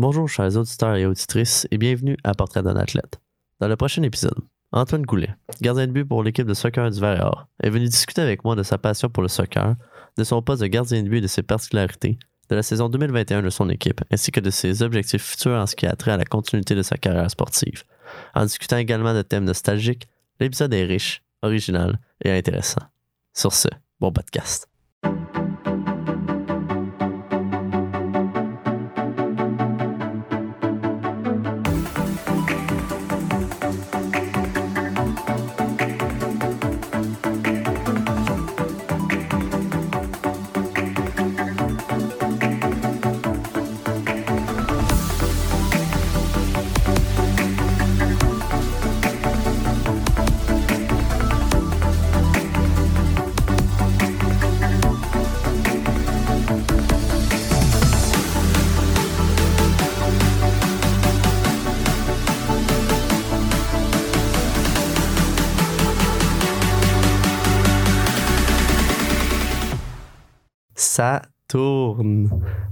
Bonjour chers auditeurs et auditrices et bienvenue à Portrait d'un athlète. Dans le prochain épisode, Antoine Goulet, gardien de but pour l'équipe de soccer du Or, est venu discuter avec moi de sa passion pour le soccer, de son poste de gardien de but et de ses particularités, de la saison 2021 de son équipe, ainsi que de ses objectifs futurs en ce qui a trait à la continuité de sa carrière sportive. En discutant également de thèmes nostalgiques, l'épisode est riche, original et intéressant. Sur ce, bon podcast.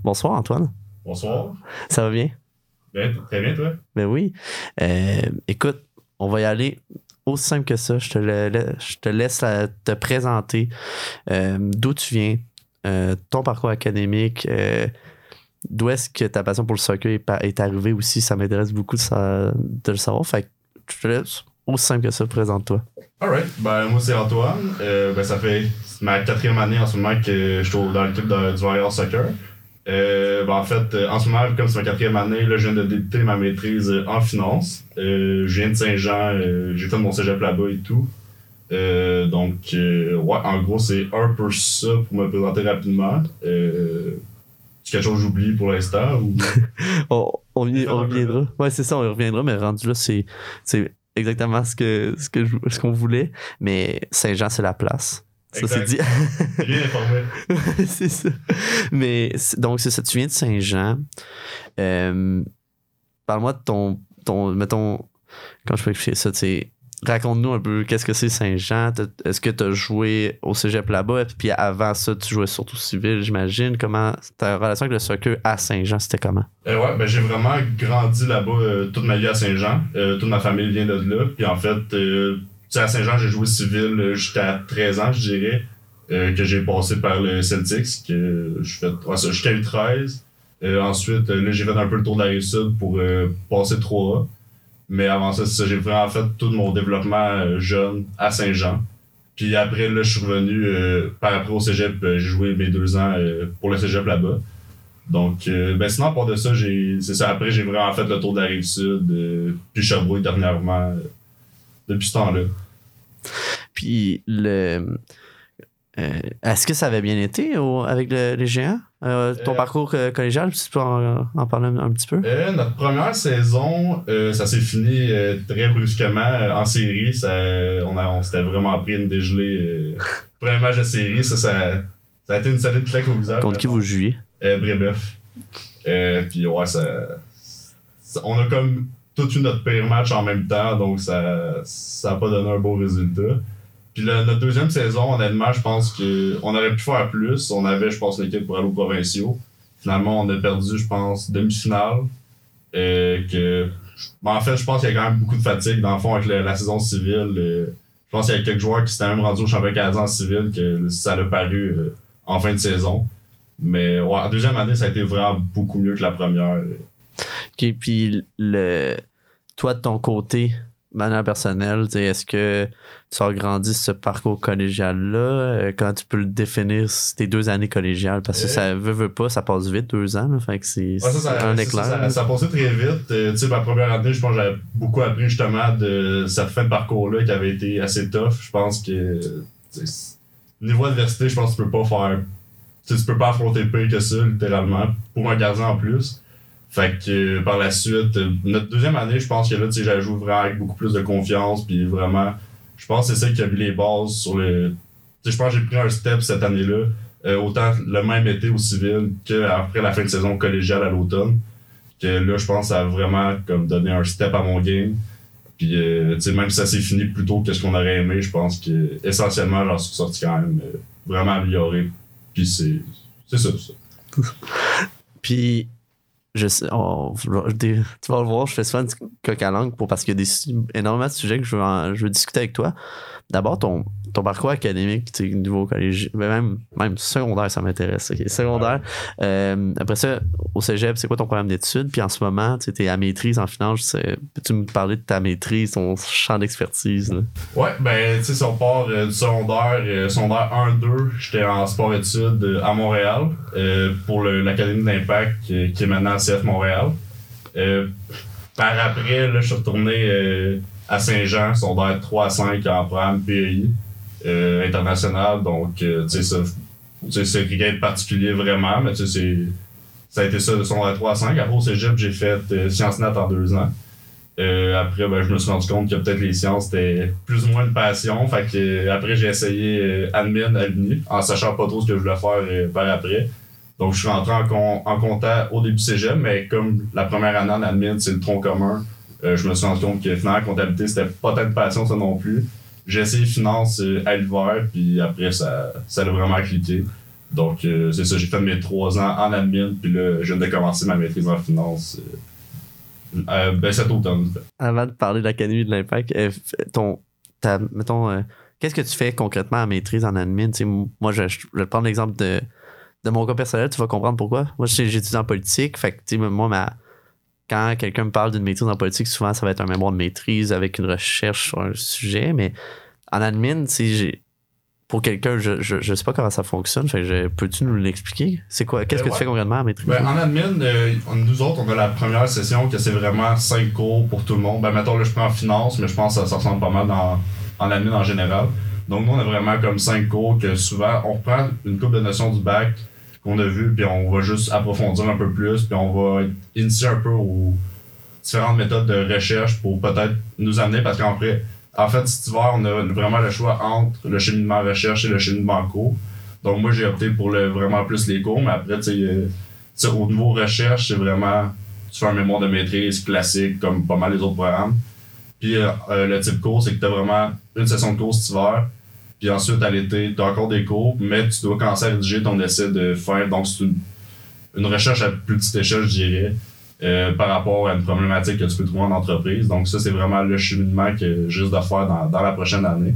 Bonsoir Antoine. Bonsoir. Ça va bien? Ben, très bien, toi? Ben oui. Euh, écoute, on va y aller aussi simple que ça. Je te, le- je te laisse la- te présenter euh, d'où tu viens, euh, ton parcours académique, d'où est-ce que ta passion pour le soccer est, arrivée aussi? Ça m'intéresse beaucoup de, le savoir. Fait que je te laisse aussi simple que ça. Présente-toi. Alright. Ben, moi, c'est Antoine. Euh, ben, ça fait ma quatrième année en ce moment que je suis dans l'équipe du Royal Soccer. Euh, ben, en fait, euh, en ce moment, comme c'est ma quatrième année, là, je viens de débuter ma maîtrise euh, en finance. Euh, je viens de Saint-Jean, j'ai fait mon cégep là-bas et tout. Donc, ouais, en gros, c'est un peu ça pour me présenter rapidement. C'est quelque chose que j'oublie pour l'instant ou... On, on, y- on reviendra. Ouais, c'est ça, on y reviendra, mais rendu là, c'est, exactement ce que, ce ce qu'on voulait. Mais Saint-Jean, c'est la place. Ça, c'est dit. Bien informé. c'est ça. Mais donc, c'est ça. Tu viens de Saint-Jean. Euh, Parle-moi de ton, ton. Mettons. Quand je peux expliquer ça, tu sais. Raconte-nous un peu qu'est-ce que c'est Saint-Jean. Est-ce que tu as joué au cégep là-bas? Puis avant ça, tu jouais surtout civil, j'imagine. Comment. Ta relation avec le soccer à Saint-Jean, c'était comment? Euh, ouais, ben j'ai vraiment grandi là-bas euh, toute ma vie à Saint-Jean. Euh, toute ma famille vient de là. Puis en fait, sais, à Saint-Jean, j'ai joué civil euh, jusqu'à 13 ans, je dirais. euh, que j'ai passé par le Celtics, que je fais ouais, ça, jusqu'à U13. Euh, ensuite, là, j'ai fait un peu le tour de la Rive-Sud pour passer 3A. Mais avant ça, j'ai vraiment fait tout mon développement jeune à Saint-Jean. Puis après, là, je suis revenu par après au cégep. j'ai joué mes deux ans pour le cégep là-bas. Donc, ben sinon, à part de ça, j'ai, c'est ça. Après, j'ai vraiment fait le tour de la rive sud, puis Sherbrooke dernièrement, depuis ce temps-là. Puis le. euh, Est-ce que ça avait bien été au- avec le- les géants? Euh, ton Euh, parcours collégial, si tu peux en, en parler un, un petit peu? Notre première saison, ça s'est fini très brusquement en série. Ça, on, s'était vraiment pris une dégelée. Premier match de série, ça, ça, ça a été une solide claque au visage. Contre qui vous jouiez? Brébeuf. Puis ouais, ça- On a comme tout eu notre pire match en même temps, donc ça ça a pas donné un beau résultat. Puis là, notre deuxième saison, honnêtement, je pense qu'on aurait pu faire plus. On avait, je pense, l'équipe pour aller aux provinciaux. Finalement, on a perdu, je pense, demi-finale. Euh, que, ben, en fait, je pense qu'il y a quand même beaucoup de fatigue. Dans le fond, avec la, la saison civile, euh, je pense qu'il y a quelques joueurs qui s'étaient même rendus au championnat canadien en civil que ça l'a paru euh, en fin de saison. Mais ouais, en deuxième année, ça a été vraiment beaucoup mieux que la première. Ok, puis le, toi, de ton côté, manière personnelle, est-ce que tu as grandi ce parcours collégial-là? Euh, Comment tu peux le définir, tes deux années collégiales? Parce que Euh. ça veut, veut pas, ça passe vite, deux ans. Là, fait que c'est Ouais, ça, ça, un ça, éclair. ça, ça a passé très vite. Euh, tu sais, ma première année, je pense que j'avais beaucoup appris justement de cette fin de parcours-là qui avait été assez tough. Je pense que niveau adversité, je pense que tu peux pas faire. Tu peux pas affronter pire que ça, littéralement, pour un gardien en plus. Fait que euh, par la suite, euh, notre deuxième année, je pense que là, tu sais, vraiment avec beaucoup plus de confiance, puis vraiment, je pense que c'est ça qui a mis les bases sur le. Tu sais, je pense que j'ai pris un step cette année-là, euh, autant le même été au civil qu'après la fin de saison collégiale à l'automne. Que là, je pense que ça a vraiment comme donné un step à mon game. Puis, tu sais, même si ça s'est fini plus tôt que ce qu'on aurait aimé, je pense que essentiellement, j'en suis sorti quand même vraiment amélioré. Puis c'est c'est ça, ça. Puis je tu vas le voir, je fais souvent du coq à langue pour, parce qu'il y a des, énormément de sujets que je veux, en- je veux discuter avec toi. D'abord, ton, ton parcours académique, tu niveau collège, ben même, même secondaire, ça m'intéresse. Secondaire. Euh, après ça, au cégep, c'est quoi ton programme d'études? Puis en ce moment, tu es à maîtrise en finance. Peux-tu me parler de ta maîtrise, ton champ d'expertise? Ouais, ben, tu sais, si on part euh, du secondaire, euh, secondaire 1-2, j'étais en sport-études à Montréal pour l'Académie d'Impact qui est maintenant le CF Montréal. Par après, je suis retourné à Saint-Jean, secondaire 3 à 5 en programme PEI euh, international. Donc, euh, tu sais, c'est rien de particulier vraiment, mais tu sais, ça a été ça de secondaire 3 à 5. Après, au cégep, j'ai fait euh, Sciences Nat en deux ans. Après, ben, je me suis rendu compte que peut-être les sciences c'était plus ou moins une passion. Fait que après, j'ai essayé admin à l'Uni, en sachant pas trop ce que je voulais faire par après. Donc, je suis rentré en, con- en compta au début cégep, mais comme la première année en admin, c'est le tronc commun, je me suis rendu compte que finalement, la comptabilité, c'était pas tant de passion, ça non plus. J'ai essayé finance euh, à l'hiver, puis après, ça, ça a vraiment cliqué. Donc, euh, c'est ça, j'ai fait mes trois ans en admin, puis là, je viens de commencer ma maîtrise en finance. euh, euh, ben, cet automne. Avant de parler de l'Académie de l'Impact, euh, ton, euh, qu'est-ce que tu fais concrètement en maîtrise en admin? Moi, je, je vais prendre l'exemple de, de mon cas personnel, tu vas comprendre pourquoi. Moi, j'étudie en politique, fait que, moi, ma, quand quelqu'un me parle d'une maîtrise en politique, souvent, ça va être un mémoire de maîtrise avec une recherche sur un sujet, mais en admin, j'ai- pour quelqu'un, je, je, je sais pas comment ça fonctionne, fait que je- peux-tu nous l'expliquer? C'est quoi, qu'est-ce que ouais. tu fais concrètement en maîtrise? Ben, en admin, euh, nous autres, on a la première session que c'est vraiment 5 cours pour tout le monde. Ben, mettons, là, je prends en finance, mais je pense que ça, ça ressemble pas mal dans, en admin en général. Donc, nous, on a vraiment comme 5 cours que souvent, on reprend une couple de notions du bac qu'on a vu, puis on va juste approfondir un peu plus, puis on va initier un peu aux différentes méthodes de recherche pour peut-être nous amener, parce qu'en fait, en fait, cet hiver, on a vraiment le choix entre le cheminement recherche et le cheminement cours. Donc, moi, j'ai opté pour le, vraiment plus les cours, mais après, tu sais, euh, au niveau recherche, c'est vraiment, tu fais un mémoire de maîtrise classique, comme pas mal les autres programmes. Puis euh, euh, le type cours, c'est que tu as vraiment une session de cours cet hiver. Puis ensuite, à l'été, tu as encore des cours, mais tu dois commencer à rédiger ton essai de fin. Donc, c'est une, une recherche à plus petite échelle, je dirais, euh, par rapport à une problématique que tu peux trouver en entreprise. Donc, ça, c'est vraiment le cheminement que j'ai juste de faire dans, dans la prochaine année.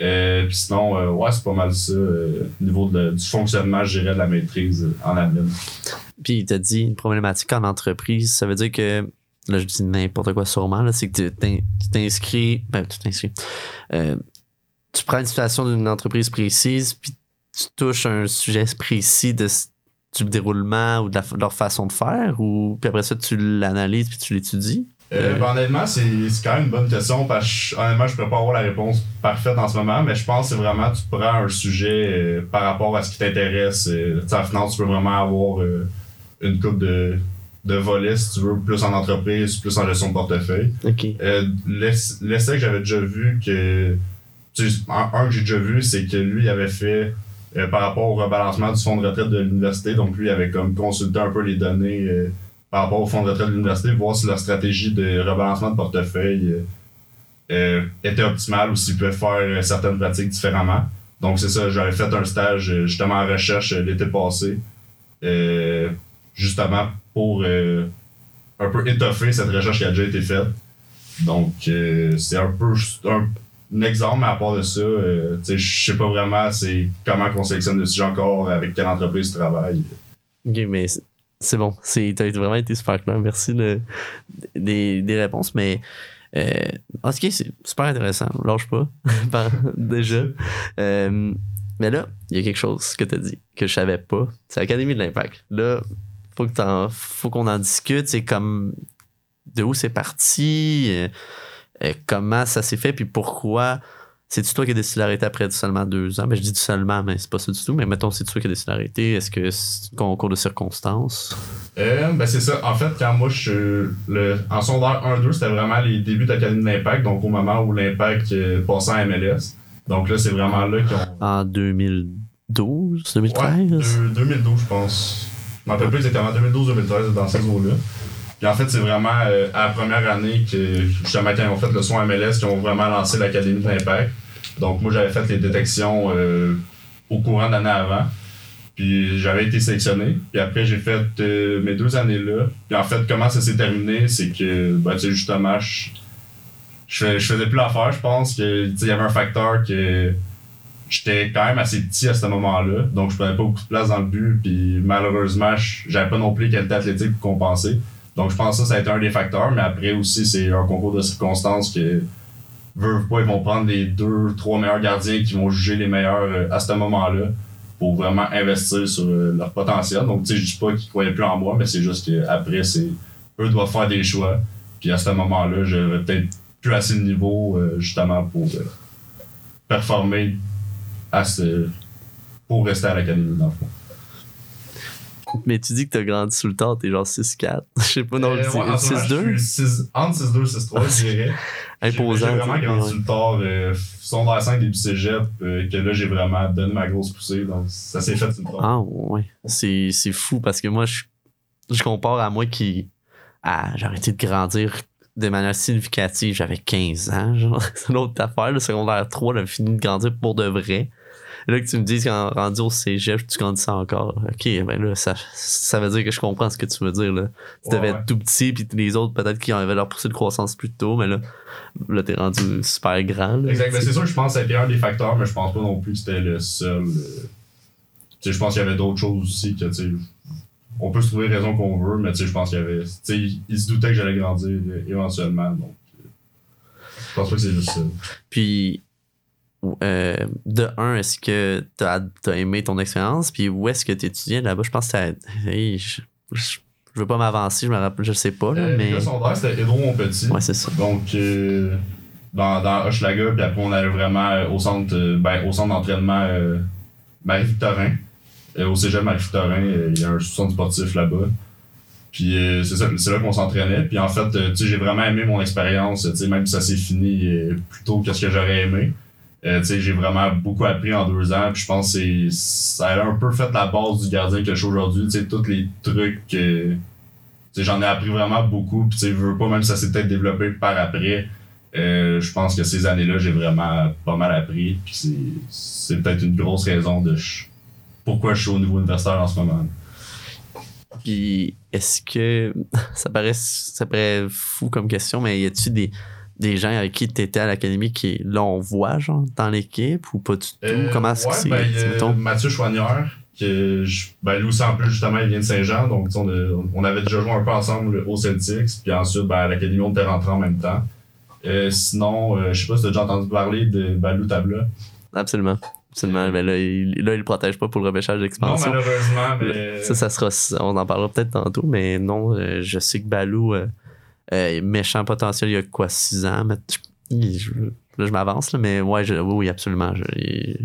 Euh, puis sinon, euh, ouais, c'est pas mal ça, au niveau du fonctionnement, je dirais, de la maîtrise en admin. Puis il t'a dit une problématique en entreprise, ça veut dire que là je dis n'importe quoi sûrement, là, c'est que tu t'in- tu t'inscris, ben tu t'inscris. Tu prends une situation d'une entreprise précise, puis tu touches un sujet précis de, du déroulement ou de, la- de leur façon de faire, ou puis après ça tu l'analyses puis tu l'étudies? Euh, ben, honnêtement, c'est quand même une bonne question parce que honnêtement, je pourrais pas avoir la réponse parfaite en ce moment, mais je pense que c'est vraiment tu prends un sujet euh, par rapport à ce qui t'intéresse. Euh, finance, tu peux vraiment avoir euh, une coupe de, de volets si tu veux, plus en entreprise, plus en gestion de portefeuille. Ok. Euh, l'ess- L'essai que j'avais déjà vu que. Un, un que j'ai déjà vu, c'est que lui il avait fait euh, par rapport au rebalancement du fonds de retraite de l'université. Donc lui il avait comme consulté un peu les données euh, par rapport au fonds de retraite de l'université, voir si leur stratégie de rebalancement de portefeuille euh, était optimale ou s'ils pouvaient faire certaines pratiques différemment. Donc c'est ça, j'avais fait un stage justement en recherche l'été passé, justement pour un peu étoffer cette recherche qui a déjà été faite. Donc, c'est un peu un, un exemple, mais à part de ça, euh, tu sais, je sais pas vraiment c'est comment on sélectionne le sujet encore, avec quelle entreprise tu travailles. Ok, mais c'est- bon. C'est, t'as vraiment été super clair. Merci de- des, des réponses. Mais euh, en qui est, c'est super intéressant. Lâche pas. Déjà. Euh, mais là, il y a quelque chose que tu as dit que je savais pas. C'est l'Académie de l'Impact. Là, faut que t'en- faut qu'on en discute. C'est comme de où c'est parti, euh, euh, comment ça s'est fait, puis pourquoi? C'est-tu toi qui as décidé d'arrêter après seulement deux ans? Ben, je dis seulement, mais c'est pas ça du tout. Mais mettons, c'est toi qui as décidé d'arrêter. Est-ce que c'est un concours de circonstances? Euh, ben c'est ça. En fait, quand moi je le, en secondaire 1-2, c'était vraiment les débuts de l'Académie de l'Impact, donc au moment où l'Impact euh, passait en MLS. Donc là, c'est vraiment là qu'on. En 2012, Ouais, 2013? deux- 2012, je pense. Je m'en rappelle plus exactement, 2012-2013, dans ces eaux-là. Puis en fait, c'est vraiment euh, à la première année que, justement, quand ils ont fait le soin MLS, qu'ils ont vraiment lancé l'Académie de l'Impact. Donc, moi, j'avais fait les détections euh, au courant de l'année avant. Puis j'avais été sélectionné. Puis après, j'ai fait euh, mes deux années là. Puis en fait, comment ça s'est terminé, c'est que, ben, tu sais, justement, je, je, fais- je faisais plus l'affaire. Je pense il y avait un facteur que j'étais quand même assez petit à ce moment-là. Donc, je prenais pas beaucoup de place dans le but. Puis malheureusement, j'avais pas non plus les qualités athlétiques pour compenser. Donc, je pense que ça, ça a été un des facteurs. Mais après aussi, c'est un concours de circonstances que, veulent pas, ils vont prendre les deux, trois meilleurs gardiens qui vont juger les meilleurs euh, à ce moment-là pour vraiment investir sur euh, leur potentiel. Donc, tu sais, je dis pas qu'ils croyaient plus en moi, mais c'est juste qu'après, c'est eux doivent faire des choix. Puis à ce moment-là, j'avais peut-être plus assez de niveau euh, justement pour performer à ce, pour rester à l'académie dans le fond. Mais tu dis que t'as grandi sous le temps, t'es genre 6-4. Je sais pas, non, Euh, ouais, en ce moment, 6-2? je suis six- Entre 6-2 et 6-3, je dirais. Imposant. J'ai vraiment grandi sur le tard. Euh, secondaire 5 début cégep, euh, que là, j'ai vraiment donné ma grosse poussée. Donc, ça s'est fait sur le tard. Ah ouais. C'est, c'est fou parce que moi, je, je compare à moi qui. Ah, j'ai arrêté de grandir de manière significative. J'avais 15 ans. Genre. C'est une autre affaire. Le secondaire 3, j'avais fini de grandir pour de vrai. Là que tu me dis qu'en rendu au cégep, tu grandissais encore. Ok, ben là, ça, ça veut dire que je comprends ce que tu veux dire. Là. Tu Ouais, devais ouais. être tout petit, puis les autres, peut-être qu'ils avaient leur poussée de croissance plus tôt, mais là, là t'es rendu super grand. là. Exact. C'est sûr que je pense que été un des facteurs, mais je pense pas non plus que c'était le seul. euh, Tu sais, je pense qu'il y avait d'autres choses aussi que, tu on peut se trouver raison qu'on veut, mais tu sais, je pense qu'il y avait. Tu sais, il, il se doutait que j'allais grandir euh, éventuellement, donc. euh, Je pense pas que c'est juste ça. Puis, euh, de un, est-ce que tu as, aimé ton expérience? Puis, où est-ce que tu étudiais là-bas? Je pense que t'as- hey, je, je, je veux pas m'avancer, je me rappelle, je sais pas, là, Euh, mais. Le secondaire, c'était Edron Montpetit. Ouais, c'est ça. Donc, euh, dans, dans Hochelaga, puis après, on allait vraiment au centre, euh, ben, au centre d'entraînement Marie-Victorin. Au cégep Marie-Victorin, il y a un centre sportif là-bas. Puis euh, c'est ça, c'est là qu'on s'entraînait. Puis en fait, euh, tu sais, j'ai vraiment aimé mon expérience, tu sais, même si ça s'est fini euh, plus tôt que ce que j'aurais aimé. Euh, j'ai vraiment beaucoup appris en deux ans. Puis je pense que ça a un peu fait la base du gardien que je suis aujourd'hui. Tous les trucs que. j'en ai appris vraiment beaucoup. Puis je veux pas, même si ça s'est peut-être développé par après. euh, je pense que ces années-là, j'ai vraiment pas mal appris. Puis c'est, peut-être une grosse raison de pourquoi je suis au niveau universitaire en ce moment. Puis, est-ce que. Ça paraît, ça paraît fou comme question, mais y a-tu des, des gens avec qui tu étais à l'académie qui, là, on voit, genre, dans l'équipe ou pas du tout? Euh, Comment est-ce ouais, que c'est? ben, mettons? Mathieu Chouanière, que je- ben, lui aussi, en plus, justement, il vient de Saint-Jean. Donc, on, a- on avait déjà joué un peu ensemble au Celtics. Puis ensuite, ben, à l'académie, on était rentrés en même temps. Euh, sinon, euh, je sais pas si tu as déjà entendu parler de Balou Tabla. Absolument. Absolument. Mais là, il, là, il le protège pas pour le repêchage Non, d'expansion. malheureusement, mais. Ça, ça sera. On en parlera peut-être tantôt, mais non, euh, je sais que Balou, euh, euh, méchant potentiel, il y a quoi, 6 ans? Mais je, là, je m'avance, mais ouais, oui, absolument. Je,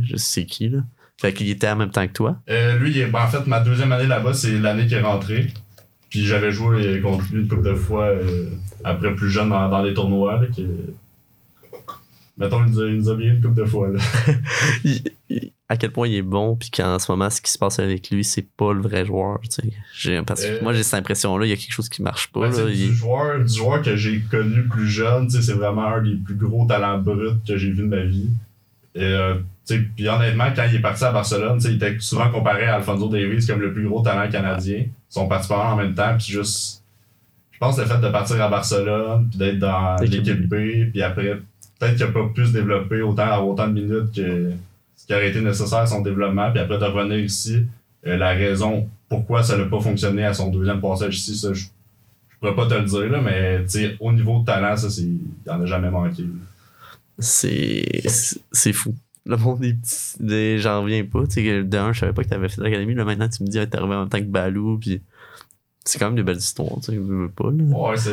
je sais qui, là. Fait qu'il était en même temps que toi? Euh, lui, ben, en fait, ma deuxième année là-bas, c'est l'année qu'il est rentré. Puis j'avais joué contre lui une couple de fois euh, après plus jeune dans, dans les tournois. Là. Mettons, il nous, a, il nous a bien une couple de fois. Là. À quel point il est bon, puis qu'en ce moment, ce qui se passe avec lui, c'est pas le vrai joueur. tu sais. J'ai- Parce que Euh, moi, j'ai cette impression-là, il y a quelque chose qui marche pas. Ouais, là. Il- du, joueur, du joueur que j'ai connu plus jeune, tu sais, c'est vraiment un des plus gros talents bruts que j'ai vu de ma vie. Et, euh, tu sais, puis honnêtement, quand il est parti à Barcelone, tu sais, il était souvent comparé à Alfonso Davies comme le plus gros talent canadien. Ils sont partis en même temps, puis juste. Je pense que le fait de partir à Barcelone, puis d'être dans l'équipe B, puis après, peut-être qu'il n'a pas pu se développer autant, autant de minutes que ce qui aurait été nécessaire à son développement, puis après de revenir ici, euh, la raison pourquoi ça n'a pas fonctionné à son deuxième passage ici, ça, je je pourrais pas te le dire, là, mais tu sais, au niveau de talent, ça, c'est. Il en a jamais manqué. c'est fou. Le monde des petits. des- J'en reviens pas. Tu sais, que de un, je savais pas que t'avais fait l'académie. Là, maintenant, tu me dis, que t'es arrivé en même temps que Balou. Puis c'est quand même des belles histoires. Tu sais, je veux pas. Là. Ouais, c'est.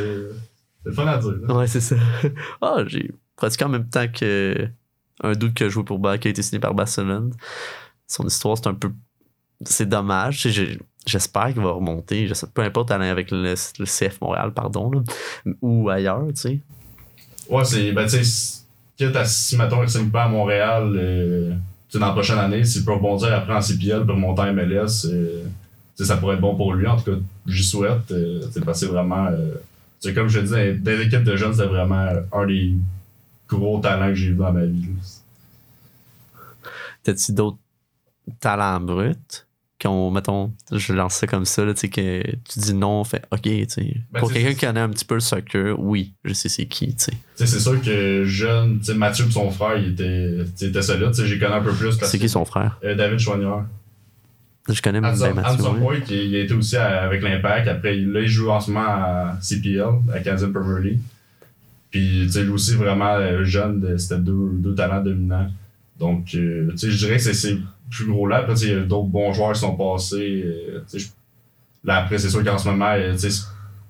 C'est le fun à dire. là. Ouais, c'est ça. Ah, j'ai pratiqué en même temps que un doute qui a joué pour Bas, qui a été signé par Barcelone. Son histoire, c'est un peu. C'est dommage. J'espère qu'il va remonter. Peu importe, aller avec le, CF Montréal, pardon, là, ou ailleurs, tu sais. Ouais, c'est. Ben, tu sais, quitte à si, mettons, il signe pas à Montréal, euh, dans la prochaine année, s'il peut rebondir après en CPL pour monter MLS, euh, ça pourrait être bon pour lui. En tout cas, j'y souhaite. Euh, que c'est vraiment. euh, comme je te dis, dans les équipes de jeunes, c'est vraiment un des gros talents que j'ai vu dans ma vie. T'as-tu d'autres talents bruts Quand, mettons, je lance ça comme ça, là, que tu dis non, fait OK, tu sais. Ben, Pour quelqu'un qui connaît un petit peu le soccer, oui, je sais c'est qui, tu sais. C'est sûr que jeune, tu sais, Mathieu et son frère, il était, il était solide. Tu sais, j'ai connu un peu plus. C'est qui son frère? Euh, David Chouanière. Je connais même Mathieu. Point, qui il a été aussi à- avec l'Impact. Après, il- là, il joue en ce moment à CPL, à Canadian Premier League. Puis, tu sais, lui aussi, vraiment euh, jeune, c'était deux, deux talents dominants. Donc, euh, tu sais, je dirais que c'est ses plus gros là. Après, tu sais, il y a d'autres bons joueurs qui sont passés. euh, tu sais, je- là, après, c'est sûr qu'en ce moment, tu sais,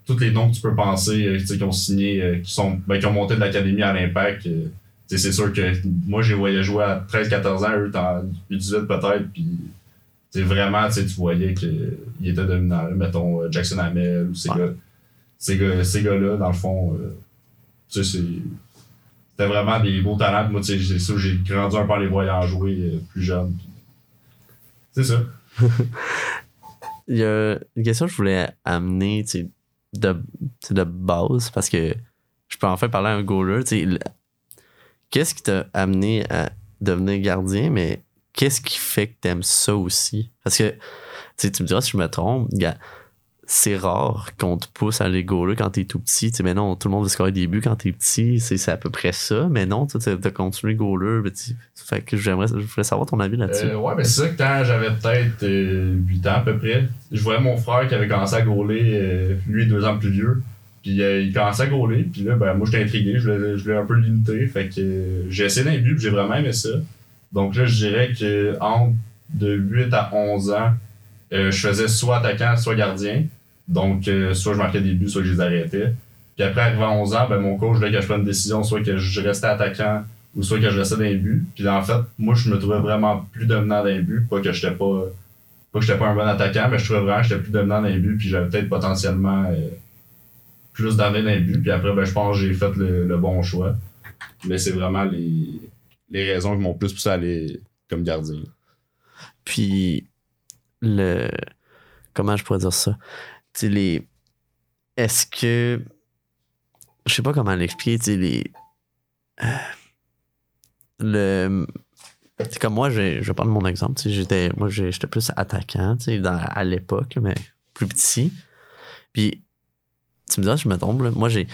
tous les noms que tu peux penser, tu sais, qui ont signé, euh, qui, sont, ben, qui ont monté de l'académie à l'Impact, tu sais, c'est sûr que moi, j'ai voyé jouer à 13-14 ans, eux, en 18 peut-être. Puis, tu sais, vraiment, tu sais, tu voyais qu'il était dominant. Mettons, Jackson Hamel ou ces Ouais. gars- ces gars- ces gars-là, dans le fond, euh, tu sais. C'était vraiment des beaux talents. Moi, c'est sûr, j'ai grandi un peu en les voyant jouer euh, plus jeune. C'est ça. Il y a une question que je voulais amener, de, de base, parce que je peux enfin parler à un goaler, Qu'est-ce qui t'a amené à devenir gardien, mais qu'est-ce qui fait que t'aimes ça aussi? Parce que, tu me diras si je me trompe, c'est rare qu'on te pousse à aller goaler quand t'es tout petit. Mais non, tout le monde veut scorer des buts quand t'es petit. C'est à peu près ça. Mais non, tu as continué goaler. Fait que j'aimerais, je voulais savoir ton avis là-dessus. Euh, ouais, mais c'est ça que quand j'avais peut-être euh, 8 ans à peu près, je voyais mon frère qui avait commencé à gauler, euh, lui deux ans plus vieux. Puis euh, il commençait à gauler, puis là, ben, moi j'étais intrigué, je voulais, je un peu l'imiter. Fait que euh, j'ai essayé d'un but, j'ai vraiment aimé ça. Donc là, je dirais que entre de 8 à 11 ans, euh, je faisais soit attaquant, soit gardien. Donc, euh, soit je marquais des buts, soit je les arrêtais. Puis après, arrivé à 11 ans, ben, mon coach voulait que je prenne une décision, soit que je restais attaquant ou soit que je restais dans les buts. Puis en fait, moi, je me trouvais vraiment plus dominant dans les buts. Pas que j'étais pas, pas que pas un bon attaquant, mais je trouvais vraiment que j'étais plus dominant dans les buts. Puis j'avais peut-être potentiellement euh, plus d'années dans les buts. Puis après, ben, je pense que j'ai fait le, le bon choix. Mais c'est vraiment les, les raisons qui m'ont plus poussé à aller comme gardien. Puis, le. Comment je pourrais dire ça? Tu les. Est-ce que. Je sais pas comment l'expliquer, tu les. euh, Le. C'est comme moi, j'ai- je vais prendre mon exemple. J'étais, moi, j'étais plus attaquant dans- à l'époque, mais plus petit. Puis, tu me dis, je me trompe. Moi, j'ai.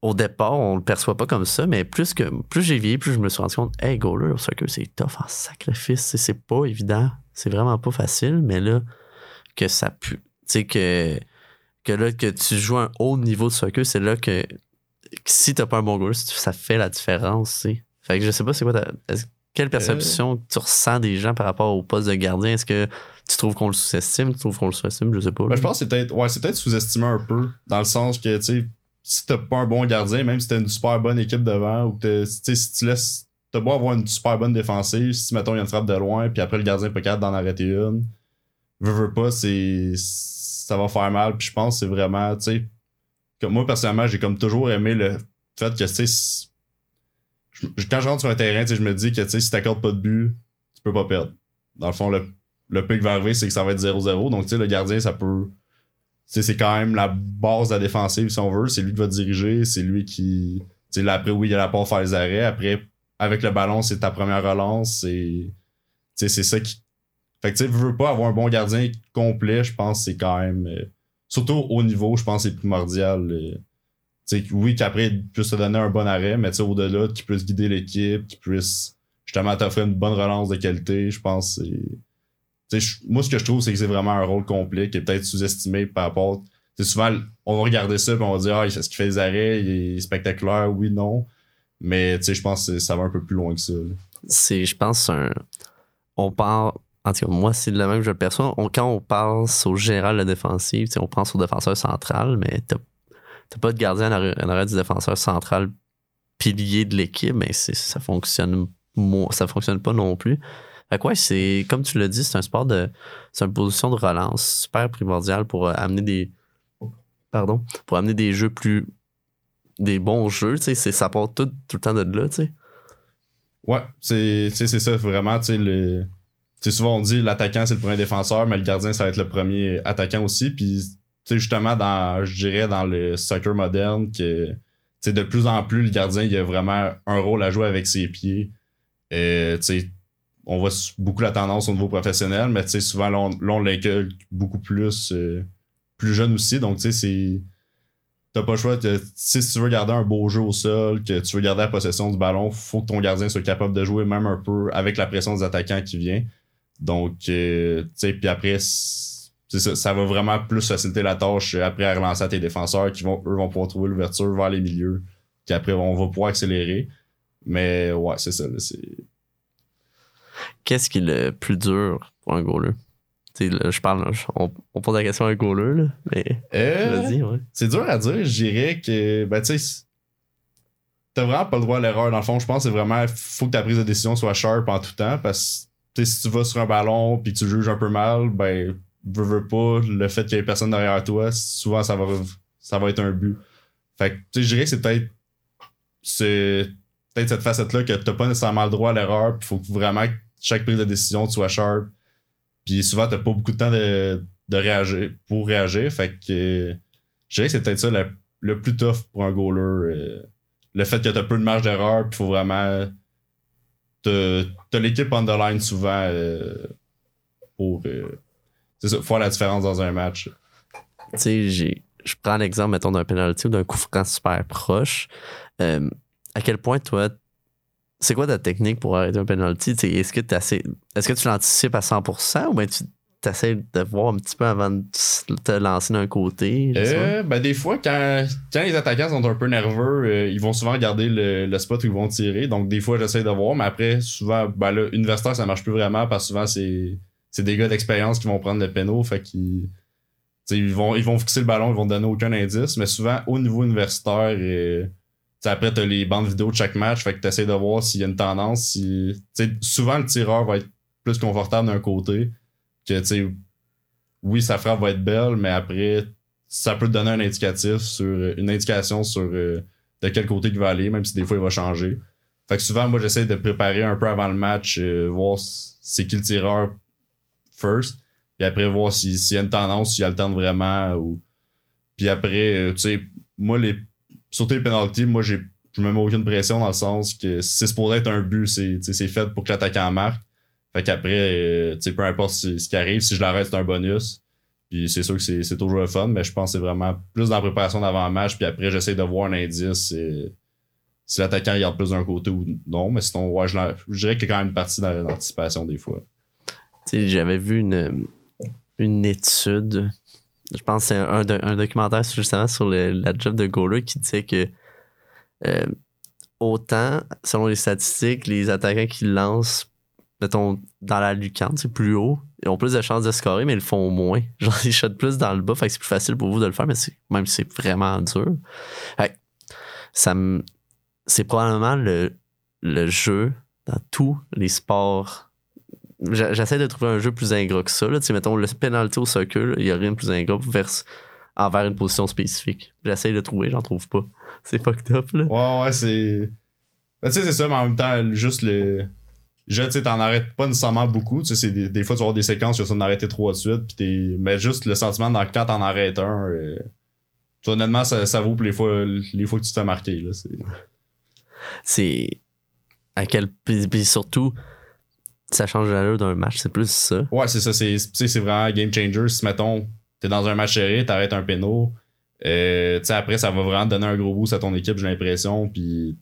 Au départ, on le perçoit pas comme ça, mais plus que plus j'ai vieilli, plus je me suis rendu compte, hey, goaler au soccer, c'est tough en sacrifice. C'est pas évident. C'est vraiment pas facile, mais là, que ça pu. Tu sais, que, que là, que tu joues un haut niveau de soccer, c'est là que, que si t'as pas un bon goaler, ça fait la différence, tu sais. Fait que je sais pas c'est quoi ta. quelle perception tu ressens des gens par rapport au poste de gardien? Est-ce que tu trouves qu'on le sous-estime? Tu trouves qu'on le sous-estime? Je sais pas. Ben, je pense que c'est peut-être ouais, c'est peut-être sous-estimé un peu, dans le sens que, tu sais, si t'as pas un bon gardien, même si t'as une super bonne équipe devant, ou si tu laisses. T'as beau avoir une super bonne défensive, si mettons il y a une frappe de loin, puis après le gardien pas capable d'en arrêter une, veux, veux pas, c'est. Ça va faire mal, puis je pense que c'est vraiment, tu sais. Comme moi, personnellement, j'ai comme toujours aimé le fait que, tu sais, quand je rentre sur un terrain, tu sais, je me dis que, tu sais, si t'accordes pas de but, tu peux pas perdre. Dans le fond, le, le pic va arriver, c'est que ça va être 0-0. Donc, tu sais, le gardien, ça peut. C'est quand même la base de la défensive, si on veut. C'est lui qui va diriger, c'est lui qui. Tu sais, après, oui, il a la part faire les arrêts. Après, avec le ballon, c'est ta première relance. C'est. C'est ça qui. Fait que, tu veux pas avoir un bon gardien complet, je pense c'est quand même. euh, surtout au niveau, je pense c'est primordial. euh, oui, qu'après, il puisse te donner un bon arrêt, mais au-delà, qu'il puisse guider l'équipe, qu'il puisse justement t'offrir une bonne relance de qualité, je pense c'est. Moi, ce que je trouve, c'est que c'est vraiment un rôle complet qui est peut-être sous-estimé par rapport. C'est souvent, on va regarder ça et on va dire, ah, est-ce qu'il fait des arrêts, il est spectaculaire, oui, non. Mais, tu sais, je pense que ça va un peu plus loin que ça. c'est, je pense, un. On parle. En tout cas, moi, c'est le même que je perçois. Quand on pense au général de la défensive, on pense au défenseur central, mais t'as t'as pas de gardien en arrière, du défenseur central pilier de l'équipe, mais ça fonctionne ça fonctionne pas non plus. Fait que ouais, c'est comme tu l'as dit, c'est un sport de. C'est une position de relance super primordiale pour euh, amener des. Pardon. Pour amener des jeux plus. Des bons jeux, tu sais. Ça part tout, le temps de là, tu sais. Ouais, c'est ça, vraiment, tu sais, souvent on dit l'attaquant c'est le premier défenseur, mais le gardien ça va être le premier attaquant aussi. Puis, justement, dans, je dirais, dans le soccer moderne, que, de plus en plus, le gardien, il a vraiment un rôle à jouer avec ses pieds. Et, sais, on voit beaucoup la tendance au niveau professionnel, mais souvent, là, on, beaucoup plus, euh, plus jeune aussi. Donc, c'est. T'as pas le choix. que- si tu veux garder un beau jeu au sol, que tu veux garder la possession du ballon, faut que ton gardien soit capable de jouer même un peu avec la pression des attaquants qui vient. Donc, euh, tu sais, puis après, ça, va vraiment plus faciliter la tâche après à relancer à tes défenseurs qui vont, eux, vont pouvoir trouver l'ouverture vers les milieux. Puis après, on va pouvoir accélérer. Mais ouais, c'est ça. Qu'est-ce qui est le plus dur pour un goaler? Là, je parle, on, on pose la question à un goaler, là, mais Euh, ouais. C'est dur à dire. Je dirais que, ben, tu sais, t'as vraiment pas le droit à l'erreur. Dans le fond, je pense que c'est vraiment, faut que ta prise de décision soit sharp en tout temps parce que, si tu vas sur un ballon puis que tu juges un peu mal, ben, veux, veux pas, le fait qu'il y ait personne derrière toi, souvent, ça va, ça va être un but. Fait que, tu sais, je dirais que c'est peut-être, c'est peut-être cette facette-là que t'as pas nécessairement le droit à l'erreur puis faut que vraiment que chaque prise de décision tu sois sharp. Puis souvent, t'as pas beaucoup de temps de, de réagir, pour réagir. Fait que, je dirais que c'est peut-être ça le, plus tough pour un goaler. euh, le fait que t'as peu de marge d'erreur, puis faut vraiment. T'as l'équipe on the line souvent euh, pour. euh, ça, faire la différence dans un match. Tu sais, j'ai- je prends l'exemple, mettons, d'un penalty ou d'un coup franc super proche. À quel point, toi, c'est quoi ta technique pour arrêter un penalty? Est-ce que, t'essaies- est-ce que tu l'anticipes à 100% ou bien tu essaies de voir un petit peu avant de te lancer d'un côté? Euh, ben des fois, quand, quand les attaquants sont un peu nerveux, euh, ils vont souvent regarder le, le spot où ils vont tirer. Donc des fois, j'essaie de voir, mais après, souvent, ben là, universitaire, ça marche plus vraiment parce que souvent, c'est, c'est des gars d'expérience qui vont prendre le péno. Fait qu'ils ils vont, ils vont fixer le ballon, ils vont donner aucun indice. Mais souvent, au niveau universitaire, euh, tu après, t'as les bandes vidéo de chaque match. Fait que t'essaies de voir s'il y a une tendance. Si, tu souvent, le tireur va être plus confortable d'un côté. Que, tu sais, oui, sa frappe va être belle, mais après, ça peut te donner un indicatif sur une indication sur euh, de quel côté il va aller, même si des fois il va changer. Fait que souvent, moi, j'essaie de préparer un peu avant le match, euh, voir c'est qui le tireur first, puis après voir si- s'il y a une tendance, s'il alterne vraiment. Ou... Puis après, euh, tu sais, moi, les surtout les penalties, moi, j'ai je me mets aucune pression dans le sens que si c'est supposé être un but, c'est fait pour que l'attaquant marque. Fait qu'après, euh, peu importe ce, qui arrive, si je l'arrête, c'est un bonus. Puis c'est sûr que c'est toujours le fun, mais je pense que c'est vraiment plus dans la préparation d'avant-match. Puis après, j'essaie de voir un indice euh, si l'attaquant regarde plus d'un côté ou non. Mais sinon, ouais, je, je dirais qu'il y a quand même une partie dans l'anticipation des fois. J'avais vu une, une étude, je pense que c'est un, un- documentaire justement sur le- la job de goaler qui disait que euh, autant, selon les statistiques, les attaquants qui lancent, mettons, dans la lucarne, c'est plus haut, ils ont plus de chances de scorer, mais ils le font moins. Genre, ils shottent plus dans le bas, fait que c'est plus facile pour vous de le faire, mais même si c'est vraiment dur. Fait ça c'est probablement le, le jeu dans tous les sports J'essaie de trouver un jeu plus ingrat que ça. Là. Tu sais, mettons, le penalty au soccer, il y a rien de plus ingrat vers, envers une position spécifique. J'essaie de trouver, j'en trouve pas. C'est fucked up, là. Ouais, ouais, c'est. Ben, tu sais, c'est ça, mais en même temps, juste le. Je, tu sais, t'en arrêtes pas nécessairement beaucoup. Tu sais, des, des fois, tu vas avoir des séquences, tu vas en arrêter trois de suite. Puis t'es... Mais juste le sentiment dans, quand t'en arrêtes un. euh, tu honnêtement, ça, ça vaut pour les fois, les fois que tu te fais marquer. Là, c'est... C'est. À quel. Puis surtout, ça change l'allure d'un match, c'est plus ça. Ouais, c'est ça. C'est, vraiment game changer. Si, mettons, t'es dans un match serré, t'arrêtes un péno. Euh, après, ça va vraiment donner un gros boost à ton équipe, j'ai l'impression. Puis,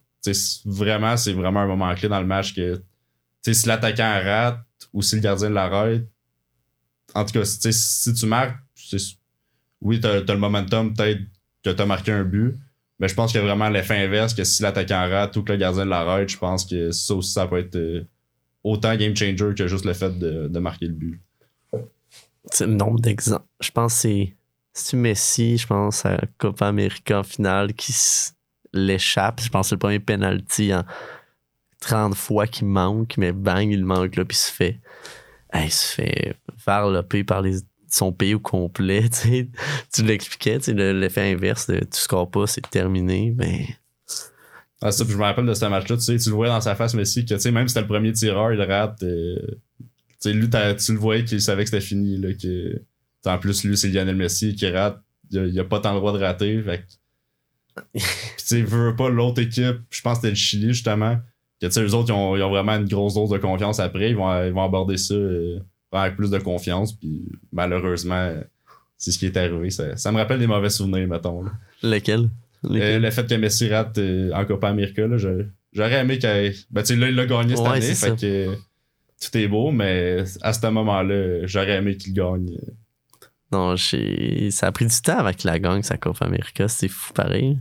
vraiment, c'est vraiment un moment clé dans le match que, si l'attaquant rate ou si le gardien l'arrête, en tout cas, si tu marques, oui, t'as, t'as le momentum, peut-être que t'as marqué un but. Mais je pense a vraiment l'effet inverse que si l'attaquant rate ou que le gardien l'arrête, je pense que ça aussi, ça peut être euh, autant game changer que juste le fait de, marquer le but. C'est le nombre d'exemples. Je pense que c'est. C'est Messi, je pense, à Copa América en finale qui l'échappe. Je pense que c'est le premier penalty en 30 fois qu'il manque, mais bang, il manque là, puis il se fait. il se fait varloper par son pays au complet. tu l'expliquais, tu l'effet inverse de tu scores pas, c'est terminé. Ben, Ah, ça, je me rappelle de ce match-là, tu sais, tu le voyais dans sa face, Messi, que, tu sais, même si c'était le premier tireur, il rate, euh, tu sais, lui, tu le voyais qu'il savait que c'était fini, là, que, en plus, lui, c'est Lionel Messi qui rate, il a, il a pas tant le droit de rater, fait tu sais, veut pas l'autre équipe, je pense que c'était le Chili, justement, Que, tu sais, eux autres, ils ont, ils ont vraiment une grosse dose de confiance après. Ils vont, ils vont aborder ça euh, avec plus de confiance. Puis malheureusement, c'est ce qui est arrivé. Ça, ça me rappelle des mauvais souvenirs, mettons. là. Lequel? Euh, le fait que Messi rate euh, en Copa América, j'aurais aimé qu'il. Ben, là, il l'a gagné cette Ouais, année. Fait ça. que tout est beau, mais à ce moment-là, j'aurais aimé qu'il gagne. Non, ça a pris du temps qu'il la gagne, sa Coupe América. C'est fou pareil.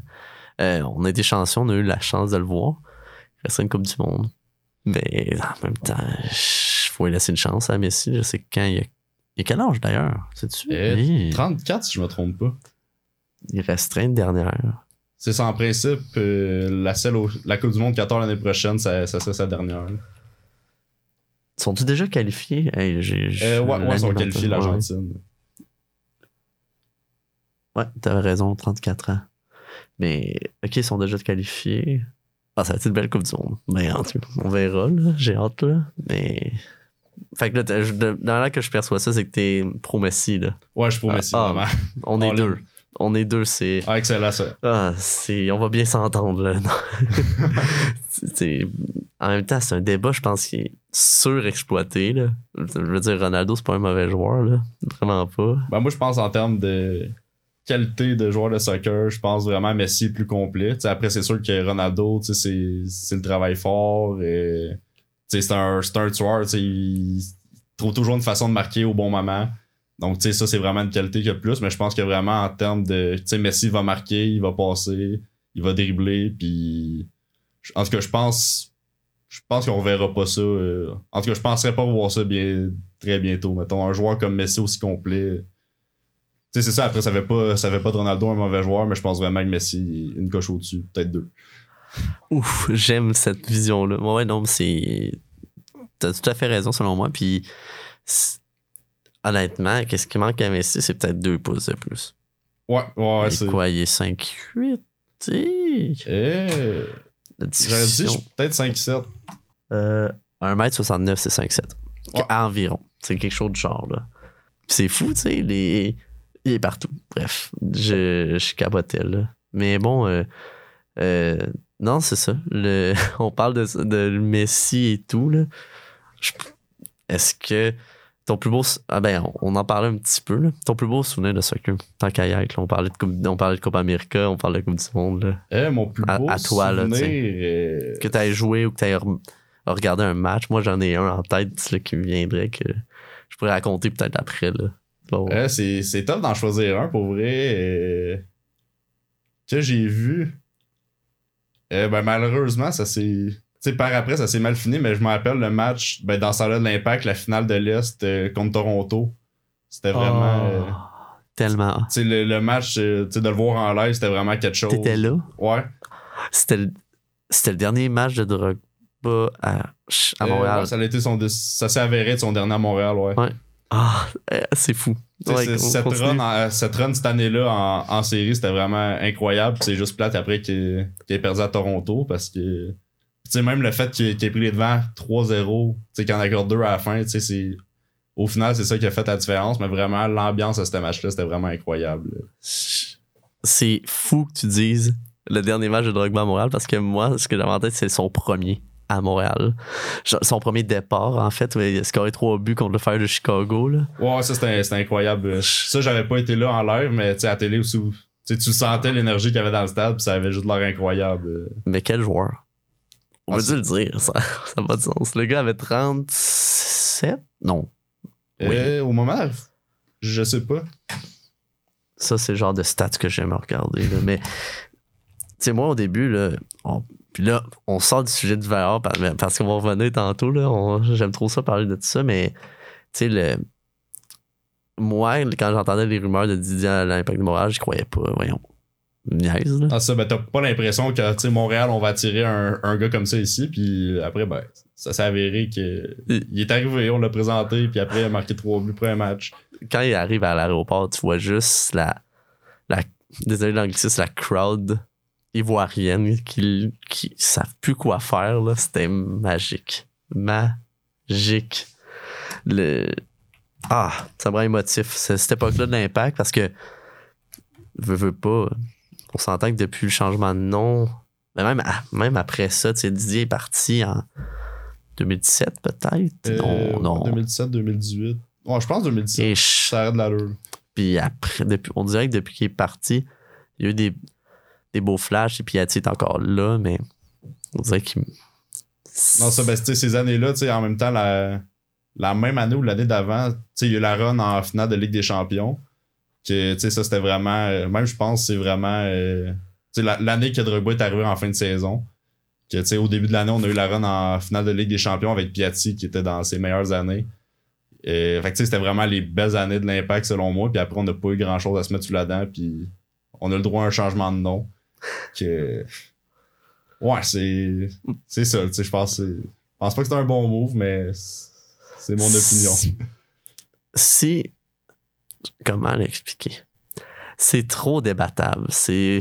Euh, on a été chanceux, on a eu la chance de le voir. Il resterait une Coupe du Monde. Mais en même temps, il faut lui laisser une chance à Messi. Je sais quand il a, il a quel âge d'ailleurs? Euh, Oui. 34, si je me trompe pas. Il resterait une dernière. C'est ça, en principe, euh, la, seule au- la Coupe du Monde 14 l'année prochaine, ça, ça serait sa dernière. là. Sont-ils déjà qualifiés? Hey, j'ai, j'ai- Euh, ouais, ouais, ils sont qualifiés, ouais. l'Argentine. Ouais, t'avais raison, 34 ans. Mais, ok, ils sont déjà qualifiés. Ah, ça va être une belle Coupe du Monde. Mais en tout cas, on verra, là. J'ai hâte, là. Mais. Fait que là, t'as- je- de- dans là que je perçois ça, c'est que t'es pro-Messi, là. Ouais, je suis pour Messi, ah. vraiment. On est On deux. On est deux, c'est. Ah, excellent, ça. Ah, c'est. On va bien s'entendre, là. C'est- En même temps, c'est un débat, je pense, qui est surexploité, là. Je veux dire, Ronaldo, c'est pas un mauvais joueur, là. Vraiment pas. Ben, moi, je pense en termes de qualité de joueur de soccer, je pense vraiment Messi est plus complet. Après, c'est sûr que Ronaldo, c'est, c'est le travail fort. Et, c'est un, c'est un tueur. Il trouve toujours une façon de marquer au bon moment. Donc, tu sais, ça, c'est vraiment une qualité qu'il a plus. Mais je pense que vraiment, en termes de. Tu sais, Messi va marquer, il va passer, il va dribbler. Puis, en tout cas, je pense. Je pense qu'on verra pas ça. euh, en tout cas, je penserais pas voir ça bien, très bientôt. Mettons, un joueur comme Messi aussi complet. Tu sais, c'est ça. Après, ça fait pas, ça fait pas de Ronaldo un mauvais joueur, mais je pense vraiment que Messi une coche au-dessus, peut-être deux. Ouf, j'aime cette vision-là. Ouais, non, mais c'est. T'as tout à fait raison, selon moi. Puis, honnêtement, qu'est-ce qui manque à Messi, c'est peut-être deux pouces de plus. Ouais, ouais, est c'est. quoi, il est 5-8? Tu sais, Eh, J'aurais dit peut-être 5-7. Euh, 1m69, c'est 5-7. Ouais. Environ. C'est quelque chose de genre, là. C'est fou, tu sais, les... il est partout. Bref, je, je capotais, là. Mais bon, euh, euh, non, c'est ça. Le, on parle de, de Messi et tout, là. Est-ce que ton plus beau... Ah ben, on, en parlait un petit peu, là. Ton plus beau souvenir de soccer, tant qu'à là, on parlait de Coupe, on parlait de Coupe América, on parlait de Coupe du Monde, là. Eh, mon plus beau à toi, là, souvenir. tu euh, que tu aies joué ou que tu aies regardé un match. Moi, j'en ai un en tête là, qui me viendrait que je pourrais raconter peut-être après. Là. Bon. eh, c'est, c'est top d'en choisir un pour vrai. euh, que j'ai vu. Eh, ben, malheureusement, ça s'est. Tu sais, par après, ça s'est mal fini, mais je me rappelle le match ben, dans temps-là de l'Impact, la finale de l'Est euh, contre Toronto. C'était vraiment. Oh, euh, tellement. tu sais, le, le match, euh, tu sais, de le voir en live, c'était vraiment quelque chose. T'étais là? Ouais. C'était le, c'était le dernier match de Drogba à, à Montréal. ouais, ça, a été son, ça s'est avéré de son dernier à Montréal, ouais. Ouais. Ah, c'est fou. Ouais, cette, run, en- cette run cette année-là en, en série, c'était vraiment incroyable. Puis C'est juste plate après qu'il qu'il ait perdu à Toronto parce que. Tu sais, même le fait qu'il ait pris les devants 3-0, tu sais, qu'il en accorde deux à la fin, tu sais, c'est. Au final, c'est ça qui a fait la différence, mais vraiment, l'ambiance de ce match-là, c'était vraiment incroyable. C'est fou que tu dises le dernier match de Drogba à Montréal parce que moi, ce que j'avais en tête, c'est son premier à Montréal. Son premier départ, en fait, où il a scoré trois buts contre le Fire de Chicago. Là. Ouais, ça, c'était incroyable. Ça, j'avais pas été là en live, mais tu sais, à la télé aussi, tu sentais l'énergie qu'il y avait dans le stade, puis ça avait juste l'air incroyable. Mais quel joueur? On Ah, va dû le dire, ça n'a pas de sens. Le gars avait 37? Non. Oui. Euh, au moment, je sais pas. Ça, c'est le genre de stats que j'aime regarder. là. Mais, tu sais, moi, au début, là, on- puis là, on sort du sujet du VR par- parce qu'on va revenir tantôt. Là, j'aime trop ça parler de tout ça, mais, tu sais, le. Moi, quand j'entendais les rumeurs de Didier à l'Impact de Montréal, je croyais pas. Voyons. Niaise, là. Ah ça, ben t'as pas l'impression que, tu sais, Montréal, on va attirer un, un gars comme ça ici, puis après, ben, ça s'est avéré que il est arrivé, on l'a présenté, puis après, il a marqué trois buts pour un match. quand il arrive à l'aéroport, tu vois juste la. la désolé l'anglicisme, la crowd ivoirienne qui, qui savent plus quoi faire. là. C'était magique. Magique. Le... Ah, ça me rend émotif. Cette époque-là de l'impact parce que. Veux, veux pas. On s'entend que depuis le changement de nom, Mais même, même après ça, tu sais, Didier est parti en 2017 peut-être? Euh, non, non. 2017, 2018. Ouais, je pense 2017. Et je- Ça arrête de l'allure. Puis après, depuis, on dirait que depuis qu'il est parti, il y a eu des, des beaux flashs et puis Piatti est encore là, mais on dirait qu'il. Non, ça, ben, ces années-là, tu sais, en même temps, la, la même année ou l'année d'avant, tu sais, il y a eu la run en finale de Ligue des Champions. Que, tu sais, ça, c'était vraiment. euh, même, je pense, c'est vraiment. euh, tu sais, la- l'année que Drogba est arrivé en fin de saison. Que, tu sais, au début de l'année, on a eu la run en finale de Ligue des Champions avec Piatti, qui était dans ses meilleures années. Et, fait que, tu sais, c'était vraiment les belles années de l'impact, selon moi. Puis après, on n'a pas eu grand-chose à se mettre sous la dent. Puis on a le droit à un changement de nom. Que. Ouais, c'est. C'est ça, tu sais, je pense. Je pense pas que c'est un bon move, mais c'est mon opinion. Si. Comment l'expliquer? C'est trop débattable. C'est.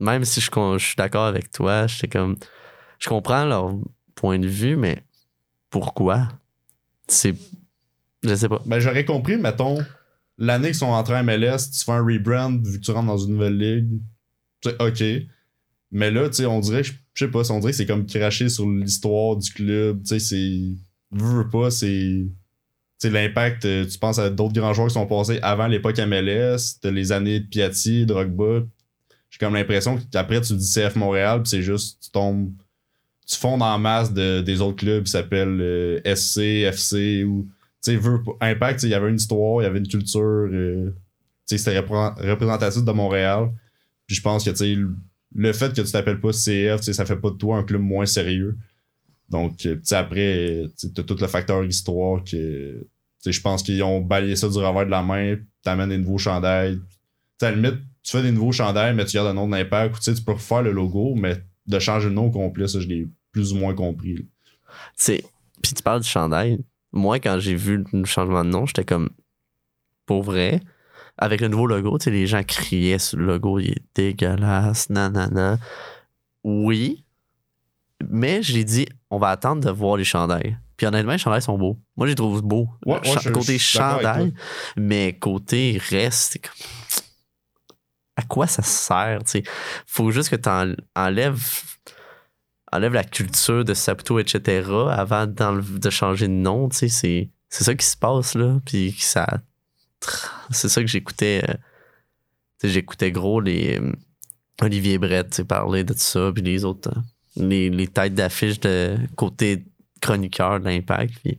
Même si je, suis d'accord avec toi, je comme. Je comprends leur point de vue, mais pourquoi? C'est. Je sais pas. Ben, j'aurais compris, mettons, l'année qu'ils sont entrés en MLS, tu fais un rebrand vu que tu rentres dans une nouvelle ligue. C'est ok. Mais là, tu sais, on dirait, je sais pas, on dirait que c'est comme cracher sur l'histoire du club. Tu sais, c'est. Veux, veux pas, c'est. L'impact, euh, tu penses à d'autres grands joueurs qui sont passés avant l'époque MLS, t'as les années de Piatti, Drogba. J'ai comme l'impression qu'après, tu dis CF Montréal, puis c'est juste, tu tombes. Tu fondes en masse de, des autres clubs qui s'appellent euh, SC, FC ou tu sais, Impact, il y avait une histoire, il y avait une culture, euh, tu sais, c'était repré- représentatif de Montréal. Puis je pense que, tu sais, le- fait que tu t'appelles pas CF, ça fait pas de toi un club moins sérieux. Donc, euh, tu sais, après, tu sais, t'as tout le facteur histoire que, tu sais, je pense qu'ils ont balayé ça du revers de la main, t'amènes des nouveaux chandails. Tu sais, à la limite, tu fais des nouveaux chandails, mais tu gardes le nom de l'impact, ou tu sais, tu peux refaire le logo, mais de changer le nom au complet, ça, je l'ai plus ou moins compris. là. C'est. Puis tu parles du chandail. Moi, quand j'ai vu le changement de nom, j'étais comme. Pour vrai. Avec le nouveau logo, tu sais, les gens criaient sur le logo, il est dégueulasse, nanana. Oui. Mais j'ai dit, on va attendre de voir les chandails. Puis honnêtement, les chandails sont beaux. Moi, je les trouve beaux. Ouais, ouais, côté chandail, mais côté reste, comme. À quoi ça sert, tu sais? Faut juste que tu enlèves enlève la culture de Saputo, etc. avant de changer de nom, tu sais, c'est, ça qui se passe, là, puis ça... C'est ça que j'écoutais, euh, j'écoutais gros les... euh, Olivier Brett, tu sais, parler de tout ça, puis les autres, hein, les, les têtes d'affiche de côté chroniqueur de l'impact, puis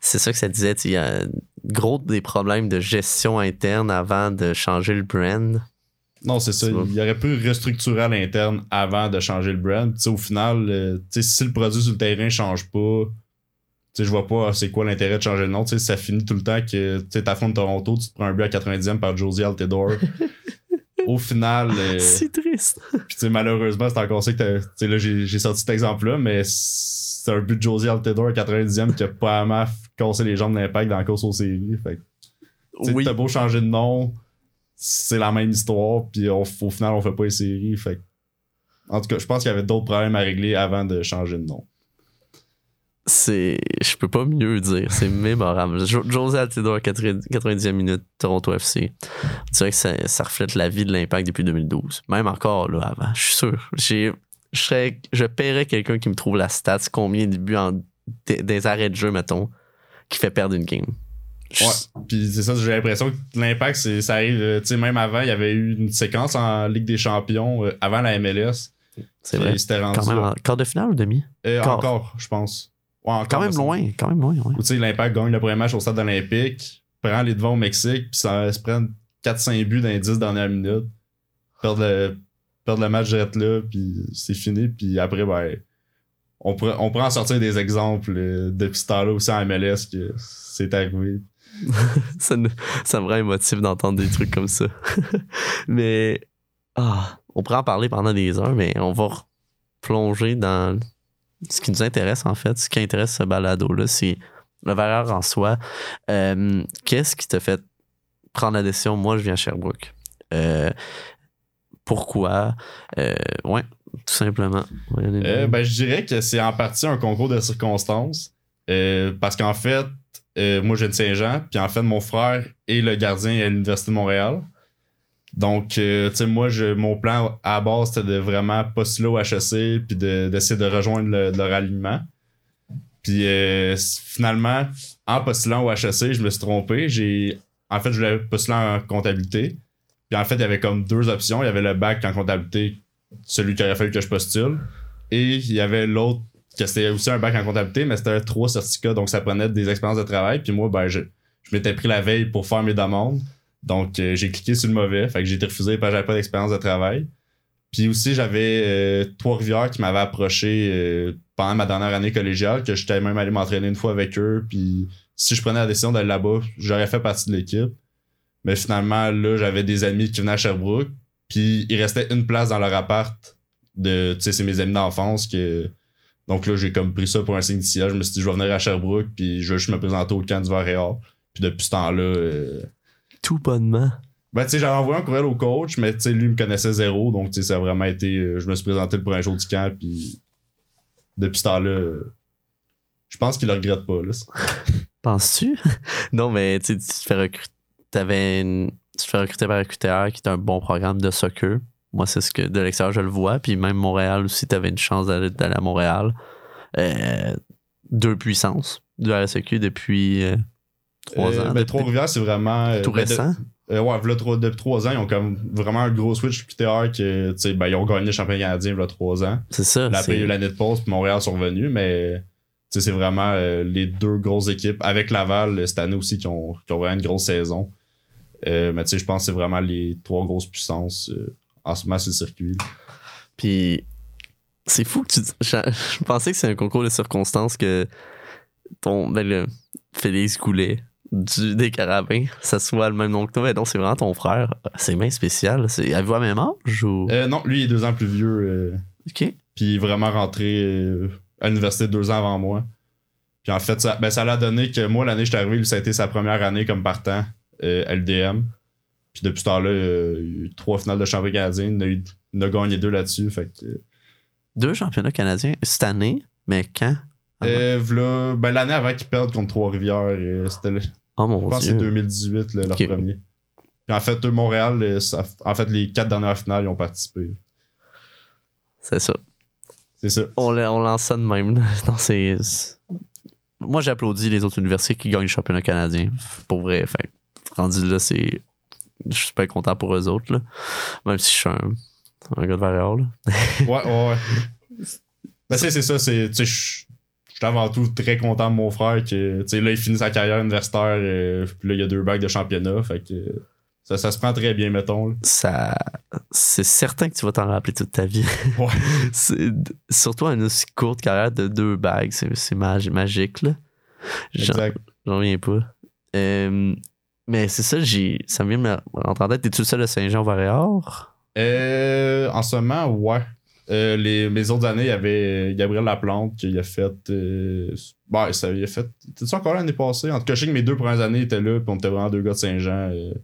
c'est ça que ça disait, il y a gros des problèmes de gestion interne avant de changer le brand. Non, c'est ça. Il aurait pu restructurer à l'interne avant de changer le brand. Au final, euh, si le produit sur le terrain change pas, je vois pas c'est quoi l'intérêt de changer le nom. Ça finit tout le temps que tu sais, t'affrontes Toronto, tu te prends un but à 90e par Josie Altidore. au final, euh, C'est triste. puis tu sais, malheureusement, c'est encore ça que t'as- tu sais, là, j'ai j'ai sorti cet exemple-là, mais c'est un but de Josie Altidore à 90e qui a pas vraiment cassé les jambes d'impact dans la course aux séries. Fait que tu sais, Oui. T'as beau changer de nom, c'est la même histoire, puis on- au final, on fait pas les séries. Fait en tout cas, je pense qu'il y avait d'autres problèmes à régler avant de changer de nom. C'est je peux pas mieux dire c'est mémorable Jo- José Altidore 80 90e minute Toronto FC on dirait que ça, ça reflète la vie de l'impact depuis 2012 même encore là avant je suis sûr j'ai je serais je paierais quelqu'un qui me trouve la stats combien de buts en des, arrêts de jeu mettons qui fait perdre une game Je- Ouais. Puis c'est ça, j'ai l'impression que l'impact, c'est- ça arrive, euh, tu sais, même avant, il y avait eu une séquence en Ligue des Champions, euh, avant la MLS. c'est vrai C'était rendu. quand même là. en quart de finale ou demi? Euh, quart. encore, je pense. Ouais, encore, quand me même loin quand même loin ouais. Où tu sais, l'impact gagne le premier match au stade olympique, prend les devants au Mexique, puis ça se prend 4-5 buts dans les 10 dernières minutes. Perdre le, perdre le match direct là, puis c'est fini. Puis après, ben, on pourrait, on pourrait en sortir des exemples euh, depuis ce temps-là aussi en MLS que c'est arrivé. ça, me- ça me rend émotif d'entendre des trucs comme ça. mais ah, on pourrait en parler pendant des heures, mais on va plonger dans ce qui nous intéresse en fait. Ce qui intéresse ce balado-là, c'est le valeur en soi. Euh, Qu'est-ce qui t'a fait prendre la décision? Moi, je viens à Sherbrooke. Euh, pourquoi? Euh, ouais, tout simplement. Ouais, Euh, ben, je dirais que c'est en partie un concours de circonstances. Parce qu'en fait, moi, je viens de Saint-Jean, puis en fait, mon frère est le gardien à l'Université de Montréal. Donc, euh, tu sais, moi, je, mon plan à base, c'était de vraiment postuler au HEC puis de- d'essayer de, rejoindre le, leur. Puis euh, finalement, en postulant au HEC, je me suis trompé. En fait, je voulais postuler en comptabilité. Puis en fait, il y avait comme deux options. Il y avait le bac en comptabilité, celui qui aurait fallu que je postule. Et il y avait l'autre, que c'était aussi un bac en comptabilité, mais c'était trois certificats, donc ça prenait des expériences de travail. Puis moi, ben, je, je m'étais pris la veille pour faire mes demandes. Donc, euh, j'ai cliqué sur le mauvais. Fait que j'ai été refusé parce que j'avais pas d'expérience de travail. Puis aussi, j'avais euh, Trois-Rivières qui m'avait approché euh, pendant ma dernière année collégiale, que j'étais même allé m'entraîner une fois avec eux. Puis si je prenais la décision d'aller là-bas, j'aurais fait partie de l'équipe. Mais finalement, là, j'avais des amis qui venaient à Sherbrooke. Puis il restait une place dans leur appart. De, tu sais, c'est mes amis d'enfance que. Donc là, j'ai comme pris ça pour un signe d'ici. Je me suis dit, je vais venir à Sherbrooke, puis je vais juste me présenter au camp du Réal. Puis depuis ce temps-là, euh, Tout bonnement. ben, tu sais, j'avais envoyé un courriel au coach, mais tu sais, lui me connaissait zéro. Donc, tu sais, ça a vraiment été. euh, je me suis présenté le premier jour du camp, puis depuis ce temps-là, euh, je pense qu'il le regrette pas, là. Penses-tu? non, mais tu sais, tu te fais recruter. T'avais une- Tu te fais recruter par QTR qui est un bon programme de soccer. Moi, c'est ce que de l'extérieur, je le vois. Puis même Montréal aussi, t'avais une chance d'aller d'aller à Montréal. Euh, deux puissances du RSEQ depuis euh, trois Euh, ans. depuis- Trois-Rivières, c'est vraiment. euh, tout ben, récent? euh, ouais, v'là trois- depuis trois ans, ils ont comme vraiment un gros switch QTR que, tu sais, ben, ils ont gagné le championnat canadien, il trois ans. C'est ça. Là, après, il y a c'est- eu l'année de pause, puis Montréal sont revenus, mais tu sais, c'est vraiment euh, les deux grosses équipes, avec Laval cette année aussi, qui ont, qui ont vraiment une grosse saison. Euh, mais tu sais, je pense que c'est vraiment les trois grosses puissances en ce moment sur le circuit. Puis c'est fou que tu. Je, je pensais que c'est un concours de circonstances que ton. Ben, le Félix Goulet du, des Carabins, ça soit le même nom que toi. Mais non, c'est vraiment ton frère. C'est bien spécial. Avez-vous la même âge ou? Euh, non, lui, il est deux ans plus vieux, euh, Ok. puis il est vraiment rentré euh, à l'université deux ans avant moi. Puis en fait, ça, ben, ça l'a donné que moi, l'année que j'étais arrivé, lui, ça a été sa première année comme partant, euh, LDM. Puis depuis ce temps-là, il y a eu trois finales de championnat canadien. Il a, eu- il a gagné deux là-dessus. Fait que, Deux championnats canadiens cette année, mais quand? Euh, ben, l'année avant qu'ils perdent contre Trois-Rivières, c'était Oh mon pense que c'est dieu. 2018 là, leur premier. Puis en fait, eux, Montréal, euh, ça- en fait, les quatre dernières finales, ils ont participé. C'est ça. C'est ça. On, on lance ça de même. Non, c'est. Moi, j'applaudis les autres universités qui gagnent le championnat canadien. Pour vrai. Que, rendu là, c'est. Je suis super content pour eux autres. Là. Même si je suis un, un gars de Varéal. là. Ouais, ouais, ouais. Ben, c'est c'est ça, c'est. Tu sais, je suis avant tout très content de mon frère que. Tu sais, là, il finit sa carrière universitaire, euh, puis là, il y a deux bacs de championnat. Fait que. Ça, ça se prend très bien, mettons. là. Ça. C'est certain que tu vas t'en rappeler toute ta vie. Ouais. C'est- Surtout à une aussi courte carrière de deux bagues. C'est c'est magi- magique. là. J'en Exact. j'en reviens pas. Euh, mais c'est ça, j'ai. Ça me vient me rentrer en tête. T'es-tu le seul de Saint-Jean-Varéor? Euh, en ce moment, ouais. Euh, les, mes autres années, il y avait Gabriel Laplante qui a fait. Euh, ben, ça, il a fait. T'es-tu encore là l'année passée? En tout cas, je sais que mes deux premières années étaient là, puis on était vraiment deux gars de Saint-Jean. Euh,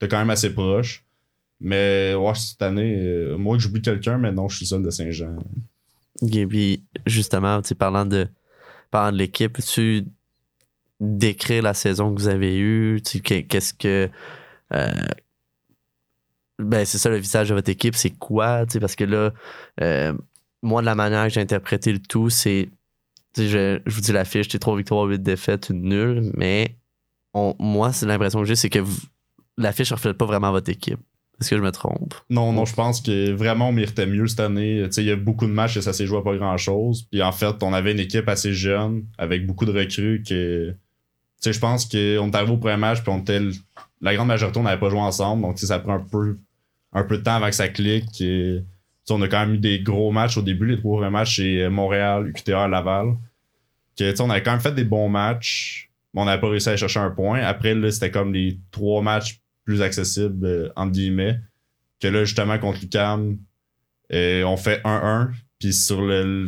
T'es quand même assez proche. Mais ouais, cette année, euh, moi j'oublie quelqu'un, mais non, je suis seul de Saint-Jean. Et puis, justement, parlant de, parlant de l'équipe, tu décrire la saison que vous avez eue? Qu'est-ce que. Ben, c'est ça le visage de votre équipe, c'est quoi? Parce que là, euh, moi, de la manière que j'ai interprété le tout, c'est. Je, je vous dis l'affiche, t'es 3 victoires, 8 défaites, une nulle, mais moi, c'est l'impression que j'ai, c'est que l'affiche ne reflète pas vraiment votre équipe. Est-ce que je me trompe? Non, non, je pense que vraiment on méritait mieux cette année. Il y a beaucoup de matchs et ça s'est joué à pas grand chose. Puis en fait, on avait une équipe assez jeune, avec beaucoup de recrues que. Tu sais, je pense qu'on est arrivé au premier match, puis on était. La grande majorité, on n'avait pas joué ensemble. Donc, ça prend un peu, un peu de temps avant que ça clique. Et, on a quand même eu des gros matchs au début. Les trois premiers matchs chez Montréal, UQTR, Laval. Que, on avait quand même fait des bons matchs. mais On n'avait pas réussi à chercher un point. Après, c'était comme les trois matchs plus accessibles, euh, entre guillemets. Que là, justement, contre l'UCAM, euh, on fait 1-1. Puis sur le,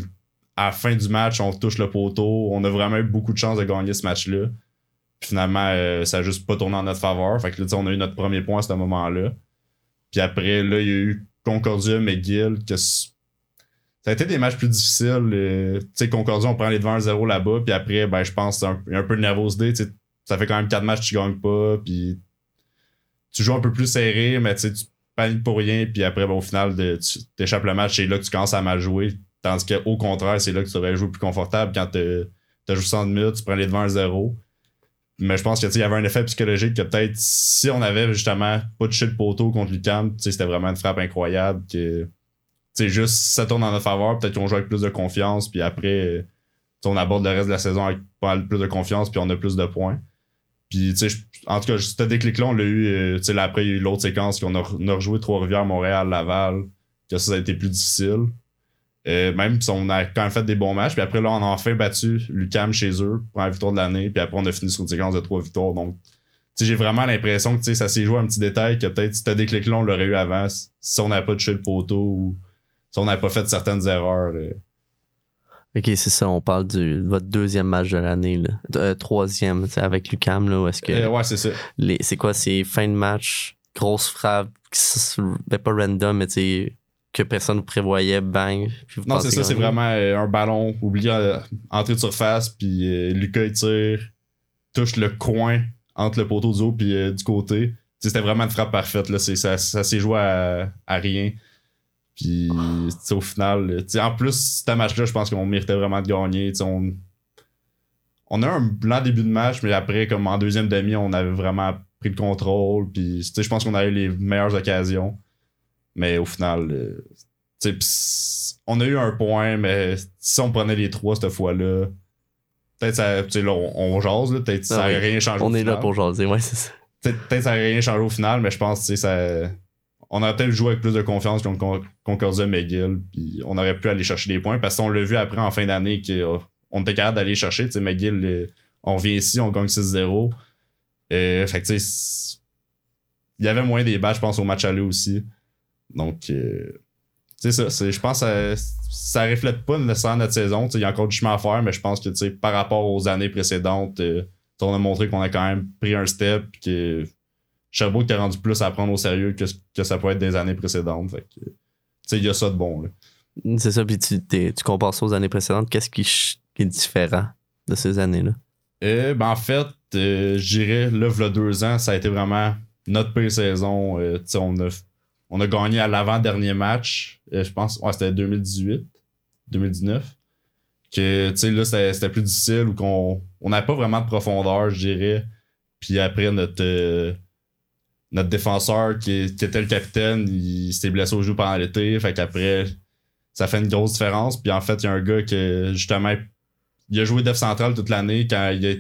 à la fin du match, on touche le poteau. On a vraiment eu beaucoup de chance de gagner ce match-là. Puis finalement, euh, ça a juste pas tourné en notre faveur. Fait que là, on a eu notre premier point à ce moment-là. Puis après, là, il y a eu Concordia, McGill, que ça a été des matchs plus difficiles. euh, tu sais, Concordia, on prend les devants 1-0 là-bas. Puis après, ben, je pense que c'est un, il y a un peu de nervosité. Ça fait quand même quatre matchs que tu gagnes pas. Puis tu joues un peu plus serré, mais tu paniques pour rien, puis après, ben, au final, de, tu t'échappes le match, c'est là que tu commences à mal jouer. Tandis qu'au contraire, c'est là que tu aurais joué plus confortable quand tu as joué 100 minutes, tu prends les devants à 0. Mais je pense qu'il y avait un effet psychologique que peut-être si on avait justement pas touché le poteau contre Lucam, c'était vraiment une frappe incroyable. que juste ça tourne en notre faveur, peut-être qu'on joue avec plus de confiance, puis après, on aborde le reste de la saison avec plus de confiance, puis on a plus de points. Puis, tu sais, en tout cas, ce déclic-là, on l'a eu, euh, tu sais, après, il y a eu l'autre séquence qu'on a, a rejoué Trois-Rivières, Montréal, Laval, que ça, ça a été plus difficile. Euh, même si on a quand même fait des bons matchs. Puis après, là, on a enfin battu Lucam chez eux pour la victoire de l'année. Puis après, on a fini sur une séquence de trois victoires. Donc, j'ai vraiment l'impression que ça s'est joué un petit détail que peut-être si ce déclic-là, on l'aurait eu avant si on n'avait pas touché le poteau ou si on n'avait pas fait certaines erreurs. Ok, c'est ça, on parle de votre deuxième match de l'année, euh, troisième, avec Lucam, là, est-ce que. Euh, ouais, c'est ça. C'est quoi, c'est fin de match, grosse frappe, ben, pas random, mais tu que personne ne prévoyait, bang. non, c'est ça, c'est vraiment euh, un ballon oublié euh, entrée de surface, puis euh, Lucas il tire, touche le coin entre le poteau du haut puis du côté. C'était vraiment une frappe parfaite. Là. Ça, ça s'est joué à, rien. Puis au final, en plus, ce match-là, je pense qu'on méritait vraiment de gagner. On, on a un blanc début de match, mais après, comme en deuxième demi, on avait vraiment pris le contrôle. Puis je pense qu'on a eu les meilleures occasions. Mais au final, euh, on a eu un point, mais si on prenait les trois cette fois-là, peut-être ça. Là, on, on jase, peut-être ça n'aurait rien changé. On est là pour jaser, ouais, c'est ça. Peut-être ça n'aurait rien changé au final, mais je pense que ça. On aurait peut-être joué avec plus de confiance contre Concordia McGill, puis on aurait pu aller chercher des points, parce qu'on l'a vu après en fin d'année qu'on était capable d'aller chercher. McGill, euh, on vient ici, on gagne 6-0. Euh, fait que tu sais, il y avait moins des bas, je pense, au match aller aussi. Donc, euh, c'est ça. Je pense que ça, ne reflète pas nécessairement notre saison. Il y a encore du chemin à faire, mais je pense que par rapport aux années précédentes, euh, on a montré qu'on a quand même pris un step que Sherbrooke a rendu plus à prendre au sérieux que, que ça peut être des années précédentes. il y a ça de bon. C'est ça, puis tu, tu, compares ça aux années précédentes. Qu'est-ce qui, est différent de ces années-là? Euh, ben en fait, je dirais, là, il y a deux ans, ça a été vraiment notre pire saison. on a on a gagné à l'avant-dernier match. Euh, je pense, ouais, c'était 2018, 2019. Que, tu sais, là, c'était plus difficile ou qu'on on n'avait pas vraiment de profondeur, je dirais. Puis après, notre, euh, notre défenseur qui, était le capitaine, il s'était blessé au jeu pendant l'été. Fait qu'après, ça fait une grosse différence. Puis en fait, il y a un gars qui, justement, il a joué def central toute l'année quand il a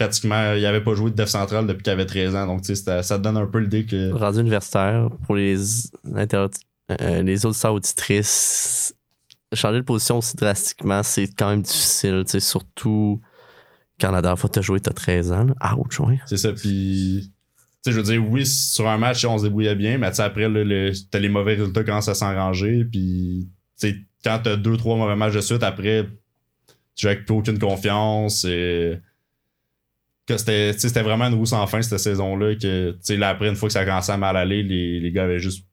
pratiquement, il avait pas joué de def central depuis qu'il avait 13 ans. Donc, ça te donne un peu l'idée que. Rendu universitaire, pour les, euh, les autres auditrices, changer de position aussi drastiquement, c'est quand même difficile. Surtout quand la dernière fois que tu as joué, tu as 13 ans. Ah, Ouch, ouais. C'est ça. Puis, je veux dire, oui, sur un match, on se débrouillait bien, mais après, le, t'as les mauvais résultats commencent à s'enranger. Puis, quand t'as deux, trois mauvais matchs de suite, après, tu avec plus aucune confiance. Et que c'était vraiment une roue sans fin cette saison-là. Que là, après, une fois que ça a commencé à mal aller, les, les gars avaient juste.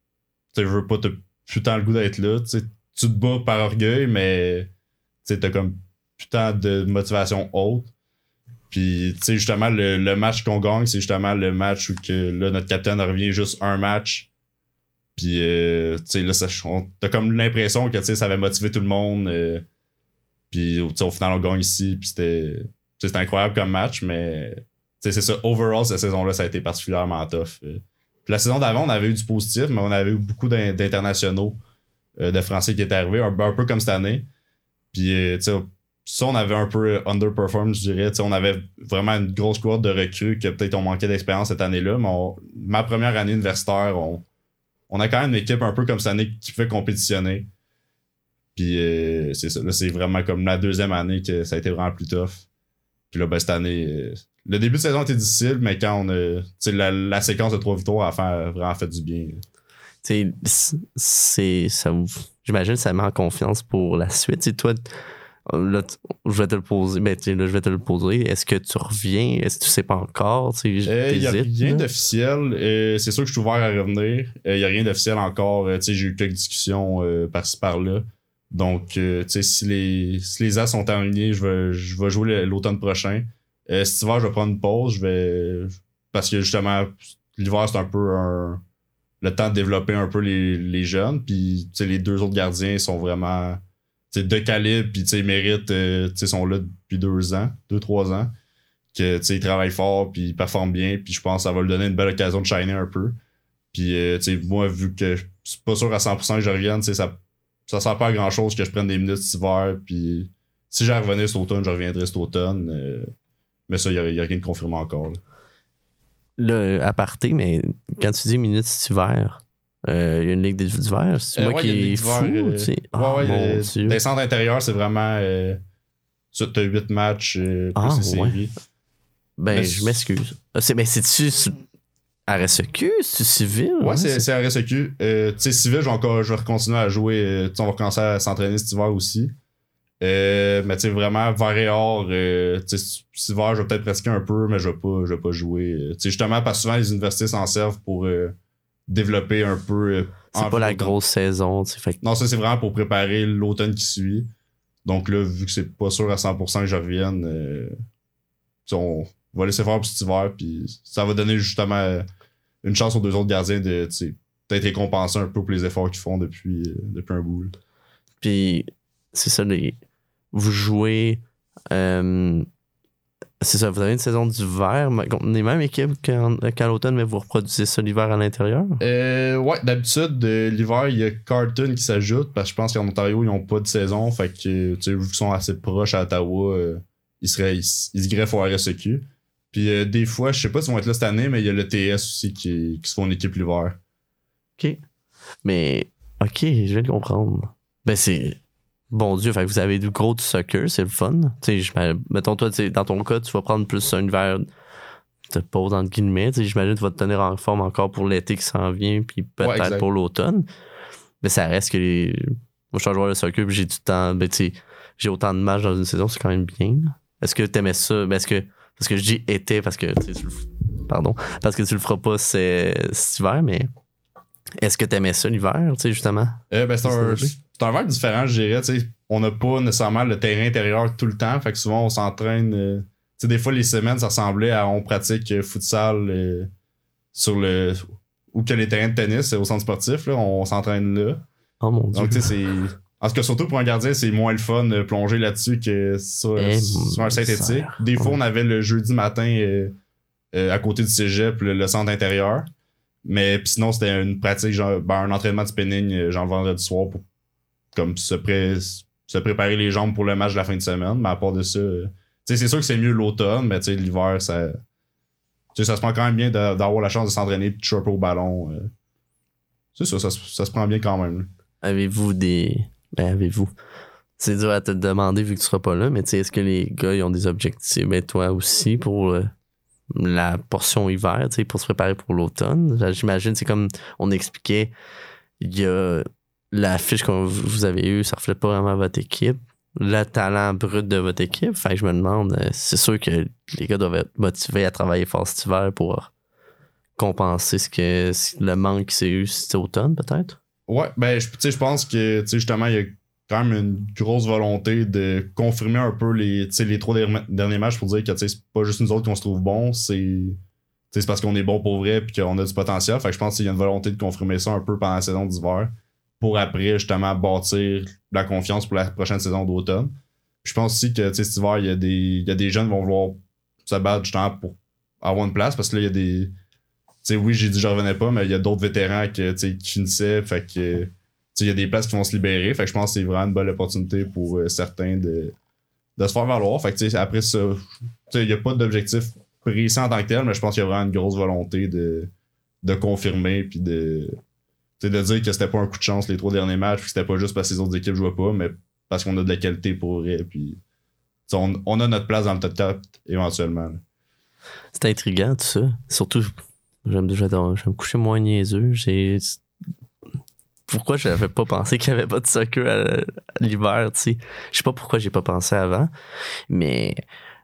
Tu veux pas te putain le goût d'être là. tu te bats par orgueil, mais t'as comme putain de motivation haute. Puis, tu sais, justement, le, match qu'on gagne, c'est justement le match où que, là, notre capitaine revient juste un match. Puis, euh, tu sais, là, t'as comme l'impression que, tu sais, ça avait motivé tout le monde. Euh, puis, au final, on gagne ici. Puis, c'était c'était incroyable comme match, mais c'est ça. Overall, cette saison-là, ça a été particulièrement tough. Euh, la saison d'avant, on avait eu du positif, mais on avait eu beaucoup d'internationaux euh, de Français qui étaient arrivés, un, peu comme cette année. Puis, euh, sais, ça, on avait un peu underperformed, je dirais. sais, on avait vraiment une grosse cohorte de recrues que peut-être on manquait d'expérience cette année-là. Mais ma première année universitaire, on, on, a quand même une équipe un peu comme cette année qui fait compétitionner. Puis c'est ça. Là, c'est vraiment comme la deuxième année que ça a été vraiment plus tough. Puis là, ben, cette année, euh, le début de saison était difficile, mais quand on a. La, la séquence de trois victoires a fait, vraiment fait du bien. Tu c'est. Ça J'imagine que ça met en confiance pour la suite. T'sais, toi, là, je vais te le poser. Ben, là, je vais te le poser. Est-ce que tu reviens? Est-ce que tu sais pas encore? Il euh, n'y a rien d'officiel. Euh, c'est sûr que je suis ouvert à revenir. Il n'y a rien d'officiel encore. j'ai eu quelques discussions par-ci par-là. Donc, euh, tu sais, si les, si les As sont alignés, je vais, je vais jouer l'automne prochain. Euh, cet hiver, je vais prendre une pause. Je vais. Parce que justement, l'hiver, c'est un peu le temps de développer un peu les, les jeunes. Puis, tu sais, les deux autres gardiens sont vraiment de calibre, puis tu sais, ils méritent, euh, tu sais, sont là depuis deux ans, deux, trois ans. Que, tu sais, ils travaillent fort, puis ils performent bien, puis je pense que ça va lui donner une belle occasion de shiner un peu. Puis, euh, tu sais, moi, vu que je suis pas sûr à 100% que je revienne, tu sais, ça, ça sert pas à grand chose que je prenne des minutes cet hiver, puis si j'ai revenir cet automne, je reviendrai cet automne. euh, mais ça, il n'y a, rien de confirmé encore. là. Là, à parté, mais quand tu dis minutes cet hiver, euh, il y a une ligue d'hiver. C'est Euh, moi ouais, qui est fou. euh, tu sais. Ouais, Ah, ouais, euh, Dieu. les centres intérieurs, c'est vraiment. Euh, tu as 8 matchs, euh, plus Ah, ouais. Ben, mais je m'excuse. Ah, c'est- Mais c'est-tu RSEQ? C'est-tu civil? Ouais, hein, c'est c'est RSEQ. Euh, tu sais, civil, je vais, encore, je vais continuer à jouer. euh, on va commencer à s'entraîner cet hiver aussi. Euh, mais tu sais, vraiment, vert et or, euh, tu sais, cet hiver, je vais peut-être pratiquer un peu, mais je vais pas, je vais pas jouer. Euh, Tu sais, justement, parce que souvent, les universités s'en servent pour développer un peu. C'est pas la grosse saison. tu sais, Fait que Non, ça, c'est vraiment pour préparer l'automne qui suit. Donc là, vu que c'est pas sûr à 100% que je revienne, sais, on va laisser faire pour cet hiver, puis ça va donner justement euh, une chance aux deux autres gardiens de peut-être récompenser un peu pour les efforts qu'ils font depuis, euh, depuis un bout. là. Puis, c'est ça, les... vous jouez. euh, C'est ça, vous avez une saison d'hiver mais contre les mêmes équipes qu'en- qu'à l'automne, mais vous reproduisez ça l'hiver à l'intérieur? Euh, ouais, d'habitude, euh, l'hiver, il y a Carton qui s'ajoute, parce que je pense qu'en Ontario, ils n'ont pas de saison, fait que, tu sais, vu qu'ils sont assez proches à Ottawa, euh, ils, seraient, ils, ils se greffent au RSEQ. Puis euh, des fois, je sais pas s'ils vont être là cette année, mais il y a le TS aussi qui, qui se font une équipe l'hiver. OK. Mais, OK, je viens de comprendre. Ben, c'est. Bon Dieu, fait que vous avez du gros du soccer, c'est le fun. Tu sais, je- mettons, toi, tu sais, dans ton cas, tu vas prendre plus un hiver de pause, entre guillemets. Tu sais, J'imagine que tu vas te tenir en forme encore pour l'été qui s'en vient, puis peut-être pour l'automne. Mais ça reste que les. Moi, je suis un joueur de soccer, puis j'ai du temps. Ben, tu sais, j'ai autant de matchs dans une saison, c'est quand même bien. Est-ce que t'aimais ça? Ben, est-ce que. Parce que je dis été, parce que. tu sais, tu le- Pardon. Parce que tu le feras pas cet hiver, mais. Est-ce que t'aimais ça l'hiver, tu sais, justement? Euh, ben, c'est un, un vibe différent, je dirais. tu sais. On n'a pas nécessairement le terrain intérieur tout le temps. Fait que souvent, on s'entraîne. euh, tu sais, des fois, les semaines, ça ressemblait à on pratique euh, futsal euh, sur le. Ou que les terrains de tennis au centre sportif. Là, on s'entraîne là. Oh mon dieu. Donc, tu sais, c'est. En tout cas, surtout pour un gardien, c'est moins le fun de plonger là-dessus que sur, Eh, sur un synthétique. Des fois, on avait le jeudi matin euh, euh, à côté du cégep, le, le centre intérieur. Mais sinon, c'était une pratique, genre, ben, un entraînement de spinning, euh, genre le vendredi soir, pour comme se, pré- se préparer les jambes pour le match de la fin de semaine. Mais à part de ça, euh, tu sais, c'est sûr que c'est mieux l'automne, mais tu sais, l'hiver, ça. Tu sais, ça se prend quand même bien d'avoir la chance de s'entraîner de choper au ballon. C'est ça, ça, se- ça se prend bien quand même. Avez-vous des. Ben, avez-vous? C'est dur à te demander vu que tu seras pas là, mais tu sais, est-ce que les gars ils ont des objectifs? Ben, toi aussi, pour euh, la portion hiver, tu sais, pour se préparer pour l'automne. J'imagine, c'est comme on expliquait, il y a la fiche que vous avez eue, ça reflète pas vraiment votre équipe. Le talent brut de votre équipe. Fait que je me demande, euh, c'est sûr que les gars doivent être motivés à travailler fort cet hiver pour compenser ce que le manque qui s'est eu cet automne, peut-être? Ouais, ben, je- je pense que, justement, il y a quand même une grosse volonté de confirmer un peu les, les trois derni- derniers matchs pour dire que, c'est pas juste nous autres qu'on se trouve bons, c'est, c'est parce qu'on est bon pour vrai puis qu'on a du potentiel. Fait que je pense qu'il y a une volonté de confirmer ça un peu pendant la saison d'hiver pour après, justement, bâtir la confiance pour la prochaine saison d'automne. Je pense aussi que, cet hiver, il y a des, il y a des jeunes qui vont vouloir se battre, justement, pour avoir une place parce que là, il y a des, oui, j'ai dit je revenais pas, mais il y a d'autres vétérans que, qui finissaient. Fait que, il y a des places qui vont se libérer. Fait que je pense que c'est vraiment une bonne opportunité pour euh, certains de, de se faire valoir. Fait que, après ça, il n'y a pas d'objectif précis en tant que tel, mais je pense qu'il y a vraiment une grosse volonté de, de confirmer puis de, de dire que c'était pas un coup de chance les trois derniers matchs, que c'était pas juste parce que les autres équipes jouaient pas, mais parce qu'on a de la qualité pour vrai. Puis, on, a notre place dans le top 4 éventuellement. C'est intriguant tout ça. Surtout, j'aime vais je vais me coucher moins niaiseux. J'ai. Pourquoi je n'avais pas pensé qu'il n'y avait pas de soccer à, l'hiver, tu sais? Je sais pas pourquoi j'ai pas pensé avant, mais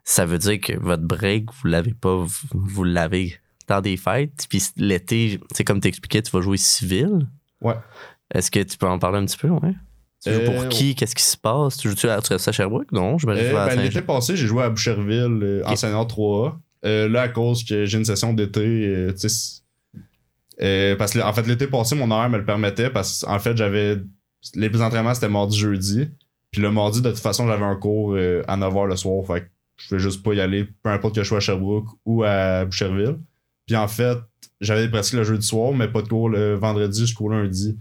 ça veut dire que votre break, vous l'avez pas, vous, vous l'avez dans des fêtes. Puis l'été, c'est comme tu expliquais, tu vas jouer civil. Ouais. Est-ce que tu peux en parler un petit peu, ouais? Tu joues Euh, pour qui? Qu'est-ce qui se passe? Tu joues-tu à, tu restes à Sherbrooke? Non, je me Euh, ben. L'été passé, j'ai joué à Boucherville euh, en Ok. senior 3A. Euh, là, à cause que j'ai une session d'été, euh, tu sais, Euh, parce que, en fait, l'été passé, mon horaire me le permettait parce qu'en fait, j'avais. Les entraînements, c'était mardi, jeudi. Puis le mardi, de toute façon, j'avais un cours à 9h le soir. Fait que je pouvais juste pas y aller, peu importe que je sois à Sherbrooke ou à Boucherville. Puis en fait, j'avais presque le jeudi soir, mais pas de cours le vendredi jusqu'au lundi.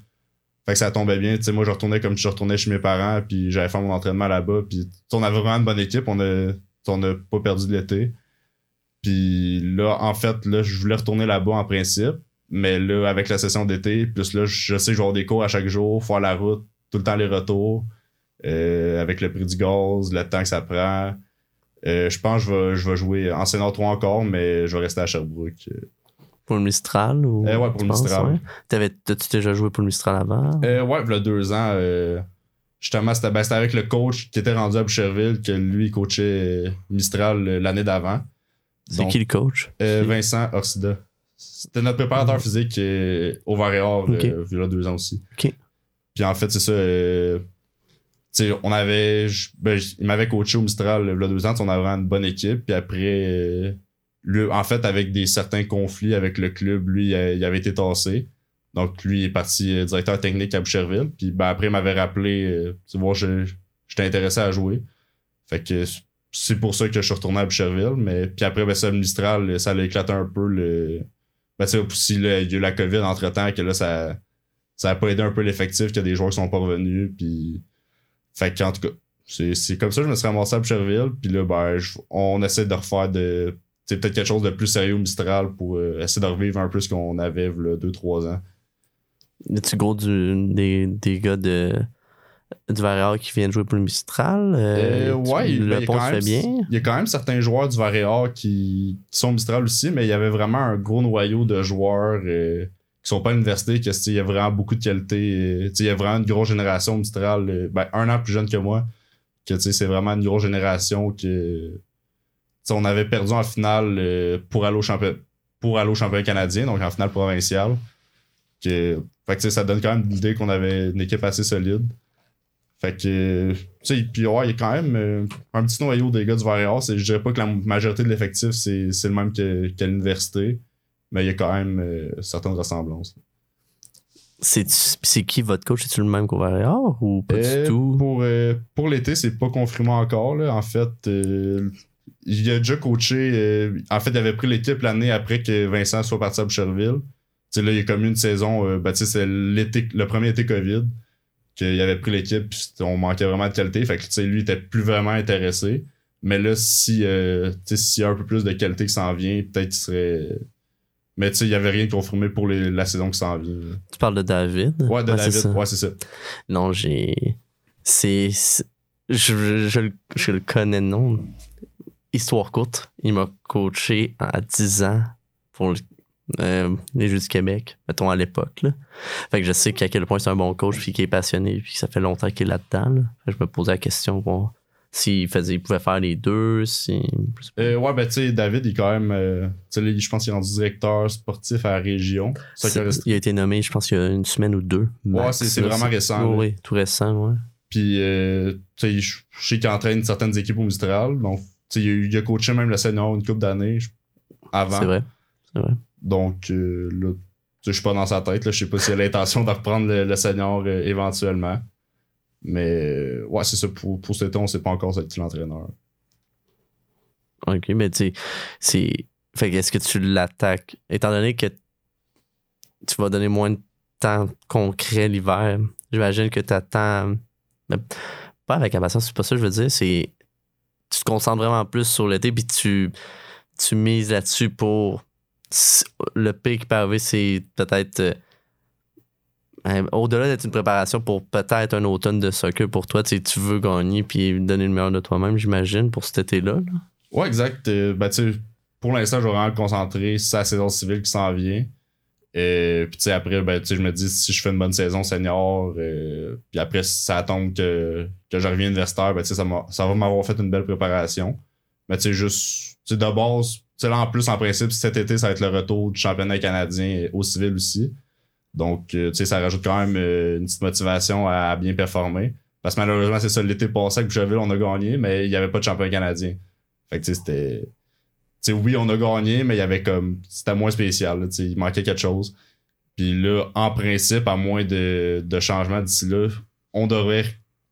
Fait que ça tombait bien. Tu sais, moi, je retournais comme je retournais chez mes parents, puis j'avais fait mon entraînement là-bas. Puis on avait vraiment une bonne équipe. On a, on a pas perdu de l'été. Puis là, en fait, là, je voulais retourner là-bas en principe. Mais là, avec la session d'été, plus là, je sais que je vais avoir des cours à chaque jour, faire la route, tout le temps les retours, euh, avec le prix du gaz, le temps que ça prend. Euh, je pense que je vais, je vais jouer en Sénat 3 encore, mais je vais rester à Sherbrooke. Pour le Mistral ou? Euh, ouais, pour le Mistral. ouais? T'as-tu déjà joué pour le Mistral avant? Euh, ouais, il y a deux ans, justement, c'était ben, c'était avec le coach qui était rendu à Boucherville, que lui coachait Mistral l'année d'avant. C'est qui le coach? Euh, Vincent Orsida. C'était notre préparateur physique euh, au Varéor, euh, il y a deux ans aussi. Puis en fait, c'est ça. euh, on avait. ben, il m'avait coaché au Mistral euh, il y a deux ans, on avait vraiment une bonne équipe. Puis après, euh, lui, en fait, avec des certains conflits avec le club, lui, il, a- il avait été tassé. Donc lui, il est parti euh, directeur technique à Boucherville. Puis ben, après, il m'avait rappelé, euh, tu vois, je- j'étais intéressé à jouer. Fait que c'est pour ça que je suis retourné à Boucherville. Mais puis après, ben, ça, le Mistral, ça l'a éclaté un peu. Le... Ben, tu sais, aussi, là, il y a eu la COVID entre-temps, que là, ça ça a pas aidé un peu l'effectif, qu'il y a des joueurs qui sont pas revenus. Puis... Fait qu'en tout cas, c'est comme ça que je me suis ramassé à Boucherville. Puis là, ben, on essaie de refaire de... C'est peut-être quelque chose de plus sérieux au Mistral pour euh, essayer de revivre un peu ce qu'on avait là 2-3 ans. Y a-tu gros du, des, des gars de, du Varéor qui viennent jouer pour le Mistral? Euh, Euh, ouais, tu- le il a pont fait bien. Il y a quand même certains joueurs du Varéor qui, qui sont Mistral aussi, mais il y avait vraiment un gros noyau de joueurs euh, qui sont pas à l'université, que tu sais, il y a vraiment beaucoup de qualité. euh, il y a vraiment une grosse génération Mistral, ben, un an plus jeune que moi, que c'est vraiment une grosse génération que on avait perdu en finale pour aller au championnat pour aller au championnat canadien, donc en finale provinciale. Que, fait ça donne quand même l'idée qu'on avait une équipe assez solide. Fait que, tu sais, puis ouais, il y a quand même euh, un petit noyau des gars du Varéor. C'est- Je dirais pas que la majorité de l'effectif, c'est c'est le même que- qu'à l'université, mais il y a quand même euh, certaines ressemblances. C'est, c'est qui votre coach? C'est-tu le même qu'au Varéor ou pas Euh, du tout? Pour, euh, pour l'été, c'est pas confirmé encore. Là. En fait, euh, il a déjà coaché. euh, en fait, il avait pris l'équipe l'année après que Vincent soit parti à Boucherville. Tu sais, là, il y a comme une saison. euh, ben, tu sais, c'est l'été, le premier été COVID qu'il avait pris l'équipe. On manquait vraiment de qualité. Fait que tu sais, lui, il était plus vraiment intéressé. Mais là, si, euh, s'il y a un peu plus de qualité qui s'en vient, peut-être qu'il serait. Mais tu sais, il y avait rien de confirmé pour les- la saison qui s'en vient. Tu parles de David? Ouais, de David. Ouais, c'est ça. Non, j'ai. C'est. Je, je, je le- je le connais, non. Histoire courte, il m'a coaché à 10 ans pour le- euh, les Jeux du Québec, mettons à l'époque. Fait que je sais qu'à quel point c'est un bon coach, puis qu'il est passionné, puis que ça fait longtemps qu'il est là-dedans. là. Je me posais la question, bon, s'il faisait, il pouvait faire les deux, si. Euh, ouais, ben tu sais, David, il est quand même. euh, tu sais, là, je pense qu'il est rendu directeur sportif à la région. Ça il a été nommé, je pense, il y a une semaine ou deux. Ouais, max, c'est- vraiment récent, Oui, tout récent, ouais. Puis, tu sais, je sais qu'il entraîne certaines équipes au Mistral. Donc, tu sais, il, a coaché même le senior une couple d'années avant. C'est vrai. C'est vrai. Donc, euh, là, je suis pas dans sa tête. Là, je sais pas s'il a l'intention de reprendre le, senior euh, éventuellement. Mais, euh, ouais, c'est ça. Pour, pour cet été, on sait pas encore c'est qui l'entraîneur. Ok, mais tu c'est. Fait que est-ce que tu l'attaques? Étant donné que tu vas donner moins de temps concret l'hiver, j'imagine que tu attends. Pas avec impatience, c'est pas ça que je veux dire, c'est. Tu te concentres vraiment plus sur l'été, puis tu, tu mises là-dessus pour. Le pire qui peut arriver, c'est peut-être. euh, euh, Au-delà d'être une préparation pour peut-être un automne de soccer pour toi, tu veux gagner puis donner le meilleur de toi-même, j'imagine, pour cet été-là. là. Ouais, exact. Euh, ben, pour l'instant, je vais vraiment me concentrer sur la saison civile qui s'en vient. Et puis, après, ben, je me dis, si je fais une bonne saison senior, euh, puis après, si ça tombe que, que je reviens universitaire, ben, ça, va m'avoir fait une belle préparation. Mais, tu sais, juste, de base, là, en plus, en principe, cet été, ça va être le retour du championnat canadien au civil aussi. Donc, euh, tu sais, ça rajoute quand même euh, une petite motivation à, bien performer. Parce que malheureusement, c'est ça, l'été passé avec Boucherville, on a gagné, mais il n'y avait pas de championnat canadien. Fait que, tu sais, c'était. Tu sais, oui, on a gagné, mais il y avait comme. C'était moins spécial, là, tu sais, il manquait quelque chose. Puis là, en principe, à moins de, de changements d'ici là, on devrait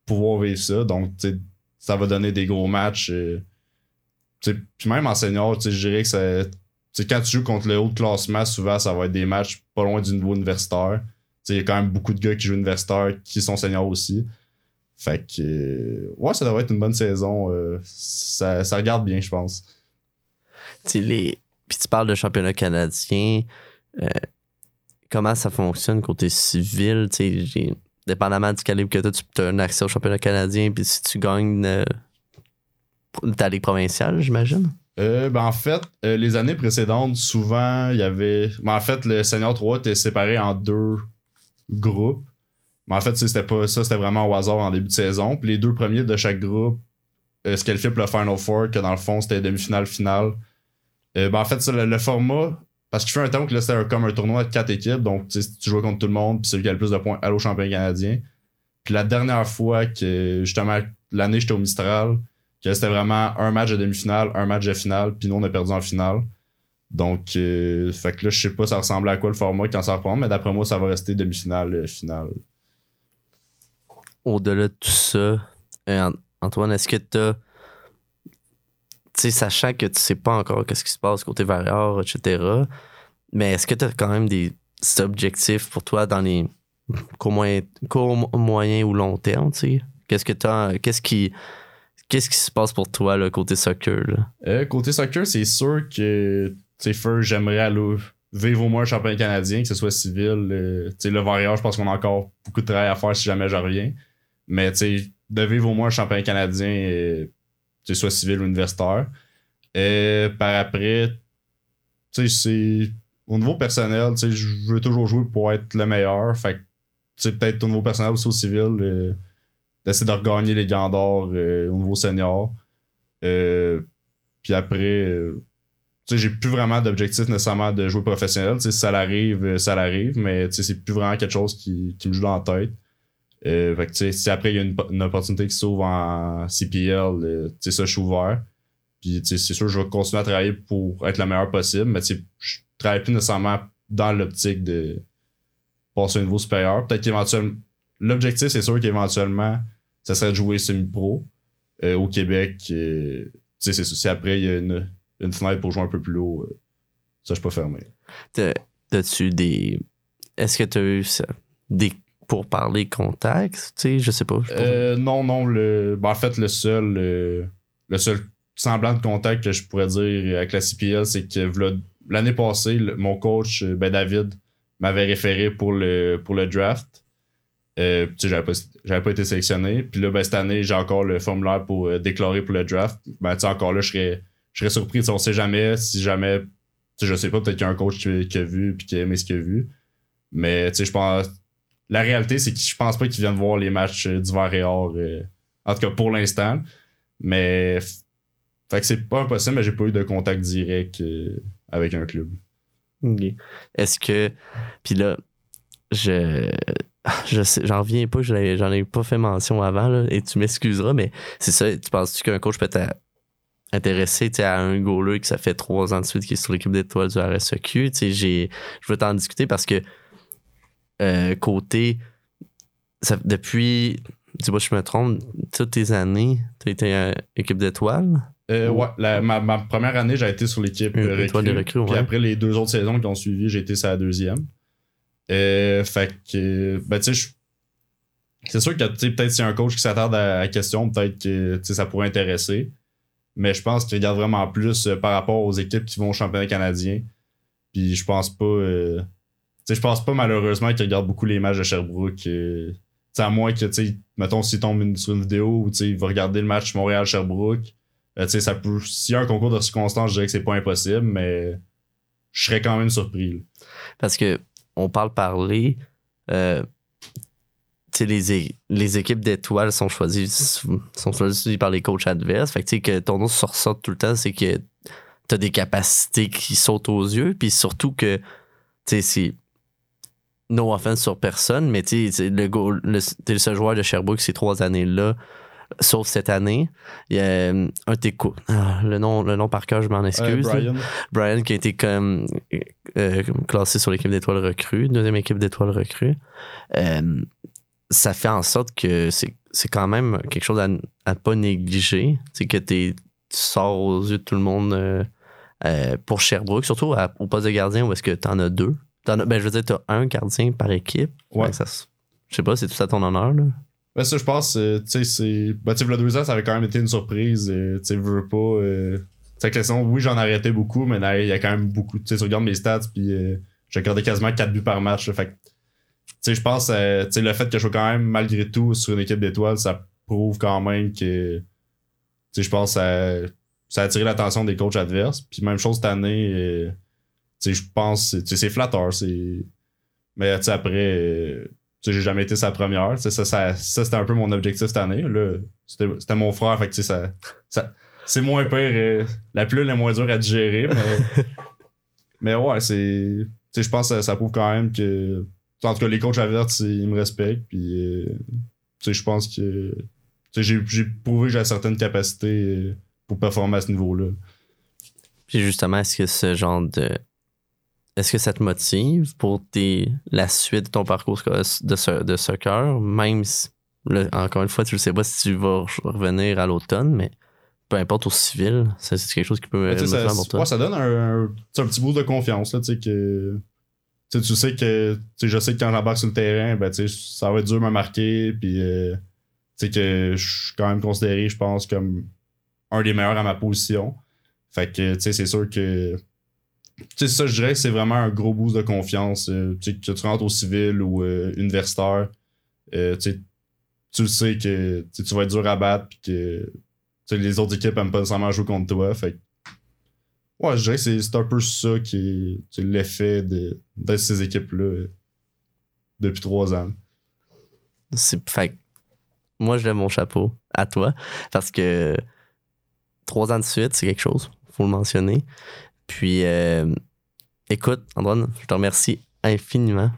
pouvoir vivre ça. Donc, tu sais, ça va donner des gros matchs. euh, puis même en senior, tu je dirais que ça, tu quand tu joues contre le haut de classement, souvent, ça va être des matchs pas loin du niveau universitaire. Tu Il y a quand même beaucoup de gars qui jouent universitaire qui sont seniors aussi. Fait que, euh, ouais, ça devrait être une bonne saison. euh, ça, ça regarde bien, je pense. Tu les... Puis tu parles de championnat canadien. euh, comment ça fonctionne côté civil? Tu dépendamment du calibre que tu as, un accès au championnat canadien. Puis si tu gagnes ta ligue provinciale, j'imagine? Euh, ben en fait, euh, les années précédentes, souvent, il y avait. Ben en fait, le Senior 3 était séparé en deux groupes. Mais en fait, c'était pas ça, c'était vraiment au hasard en début de saison. Puis les deux premiers de chaque groupe euh, se qualifiaient pour le Final Four, que dans le fond, c'était demi-finale, finale. Euh, ben en fait, le, format, parce qu'il fait un temps que là, c'était comme un tournoi de quatre équipes. Donc, tu jouais contre tout le monde, puis celui qui a le plus de points allait au champion canadien. Puis la dernière fois que, justement, l'année, j'étais au Mistral, que c'était vraiment un match de demi-finale, un match de finale, puis nous, on a perdu en finale. Donc, euh, fait que là, je sais pas ça ressemblait à quoi le format quand ça reprend, mais d'après moi, ça va rester demi-finale, euh, finale. Au-delà de tout ça, euh, An- Antoine, est-ce que tu as. Tu sais, sachant que tu sais pas encore qu'est-ce qui se passe côté variable, etc., mais est-ce que tu as quand même des objectifs pour toi dans les court moyen, court, moyen ou long terme, tu sais? Qu'est-ce que tu Qu'est-ce qui. Qu'est-ce qui se passe pour toi, le côté soccer, là? Euh, côté soccer, c'est sûr que, first, j'aimerais aller vivre au moins un championnat canadien, que ce soit civil. euh, le variage, je pense qu'on a encore beaucoup de travail à faire si jamais je reviens. Mais, de vivre au moins un championnat canadien, euh, tu sais, soit civil ou universitaire. Euh, par après, c'est. Au niveau personnel, je veux toujours jouer pour être le meilleur. Fait que, peut-être au niveau personnel aussi au civil, euh, d'essayer de regagner les gants d'or euh, au niveau senior. Euh, puis après, euh, j'ai plus vraiment d'objectif nécessairement de jouer professionnel. Si ça l'arrive, ça l'arrive, mais c'est plus vraiment quelque chose qui, qui me joue dans la tête. Si après il y a une, une opportunité qui s'ouvre en CPL, ça, je suis ouvert. Puis, c'est sûr, je vais continuer à travailler pour être le meilleur possible, mais je travaille plus nécessairement dans l'optique de passer un niveau supérieur. Peut-être qu'éventuellement, l'objectif, c'est sûr qu'éventuellement, ça serait de jouer semi-pro euh, au Québec. euh, tu sais, c'est ça. Si après, il y a une, une fenêtre pour jouer un peu plus haut, euh, ça, je suis pas fermé. T'as- T'as-tu des. Est-ce que tu as eu ça- des pourparlers contacts? Tu sais, je sais pas. je sais pas. Euh, non, non. Le, ben, en fait, le seul, le seul semblant de contact que je pourrais dire avec la CPL, c'est que l'année passée, le- mon coach, ben, David, m'avait référé pour le, pour le draft. Euh, j'avais pas, j'avais pas été sélectionné. Puis là, ben, cette année, j'ai encore le formulaire pour euh, déclarer pour le draft. Ben, encore là, je serais, je serais surpris. On sait jamais si jamais. Je sais pas, peut-être qu'il y a un coach qui, a vu puis qui a aimé ce qu'il a vu. Mais je pense. La réalité, c'est que je pense pas qu'ils viennent voir les matchs euh, d'hiver et or. euh, en tout cas, pour l'instant. Mais. Fait c'est pas impossible, mais j'ai pas eu de contact direct avec un club. Est-ce que. Puis là, je. Je sais, j'en reviens pas, j'en ai pas fait mention avant, là, et tu m'excuseras, mais c'est ça, tu penses-tu qu'un coach peut être intéressé à un goaler que ça fait trois ans de suite qui est sur l'équipe d'étoiles du RSEQ? Je veux t'en discuter parce que euh, côté. ça- depuis. Dis-moi, je me trompe, toutes tes années, tu as été équipe d'étoiles? Euh, ouais, la- ma, ma première année, j'ai été sur l'équipe de recrue. Puis après les deux autres saisons qui ont suivi, j'ai été sur la deuxième. Euh, fait que, ben, tu sais, c'est sûr que, peut-être si un coach qui s'attarde à la question, peut-être que, ça pourrait intéresser. Mais je pense qu'il regarde vraiment plus euh, par rapport aux équipes qui vont au championnat canadien. Puis je pense pas, euh, je pense pas malheureusement qu'il regarde beaucoup les matchs de Sherbrooke. euh, à moins que, mettons, s'il tombe sur une vidéo où, il va regarder le match Montréal-Sherbrooke. euh, ça peut. S'il y a un concours de circonstances, je dirais que c'est pas impossible, mais je serais quand même surpris. Parce que on parle parler. euh, les, les équipes d'étoiles sont choisies, sont choisies par les coachs adverses. Fait que que ton nom se ressorte tout le temps, c'est que tu as des capacités qui sautent aux yeux. Puis surtout que, tu sais. No offense sur personne, mais tu sais, le, t'es le seul joueur de Sherbrooke ces trois années-là sauf cette année. Il y a euh, un Teco. Ah, le, nom, le nom par cœur, je m'en excuse. Brian. Brian qui a été comme euh, classé sur l'équipe d'étoiles recrues, deuxième équipe d'étoiles recrues. Euh, ça fait en sorte que c'est c'est quand même quelque chose à, à pas négliger. C'est que t'es- tu sors aux yeux de tout le monde pour Sherbrooke, surtout à- au poste de gardien où est-ce que t'en as deux. T'en as- ben, je veux dire, t'as un gardien par équipe. Ouais. Ça se- je sais pas, c'est tout à ton honneur. Là. Ben ça, je pense, euh, tu sais, c'est. Ben, tu sais, le deux ans, ça avait quand même été une surprise. euh, tu sais, veux pas. Euh... Tu sais, oui, j'en arrêtais beaucoup, mais il y a quand même beaucoup. Tu sais, tu regardes mes stats, puis euh, j'ai accordé quasiment 4 buts par match. là, fait tu sais, je pense, euh, tu sais, le fait que je sois quand même, malgré tout, sur une équipe d'étoiles, ça prouve quand même que. Tu sais, je pense ça, ça a attiré l'attention des coachs adverses. Puis même chose cette année, euh, tu sais, je pense, tu sais, c'est flatteur. c'est Mais, tu sais, après. J'ai jamais été sa première. Ça, ça, ça c'était un peu mon objectif cette année. Là, c'était, c'était mon frère, fait que tu sais, ça, ça, c'est moins pire. euh, la pluie est moins dure à digérer, mais, mais ouais, c'est, tu sais, je pense que ça, ça prouve quand même que, en tout cas, les coachs avertis, ils me respectent, puis, euh, tu sais, je pense que, tu sais, j'ai, j'ai prouvé que j'ai certaines capacités euh, pour performer à ce niveau-là. Puis justement, est-ce que ce genre de. Est-ce que ça te motive pour tes, la suite de ton parcours de, so- de soccer, même si, là, encore une fois, tu ne sais pas si tu vas re- revenir à l'automne, mais peu importe au civil, c'est quelque chose qui peut motiver ça, pour toi. ouais, ça donne un, un- petit boost de confiance, là, tu sais, que. Tu sais, tu sais que. Je sais que quand j'embarque sur le terrain, ben, ça va être dur de me marquer, puis. euh, que je suis quand même considéré, je pense, comme un des meilleurs à ma position. Fait que, tu sais, c'est sûr que. Sais, ça, je dirais que c'est vraiment un gros boost de confiance. euh, que tu rentres au civil ou euh, universitaire, euh, tu le sais que tu vas être dur à battre, puis que les autres équipes aiment pas nécessairement jouer contre toi. Fait Ouais, je dirais que c'est c'est un peu ça qui est l'effet de, ces équipes-là euh, depuis trois ans. Fait moi, je lève mon chapeau à toi parce que trois ans de suite, c'est quelque chose, faut le mentionner. Puis, euh, écoute, Antoine, je te remercie infiniment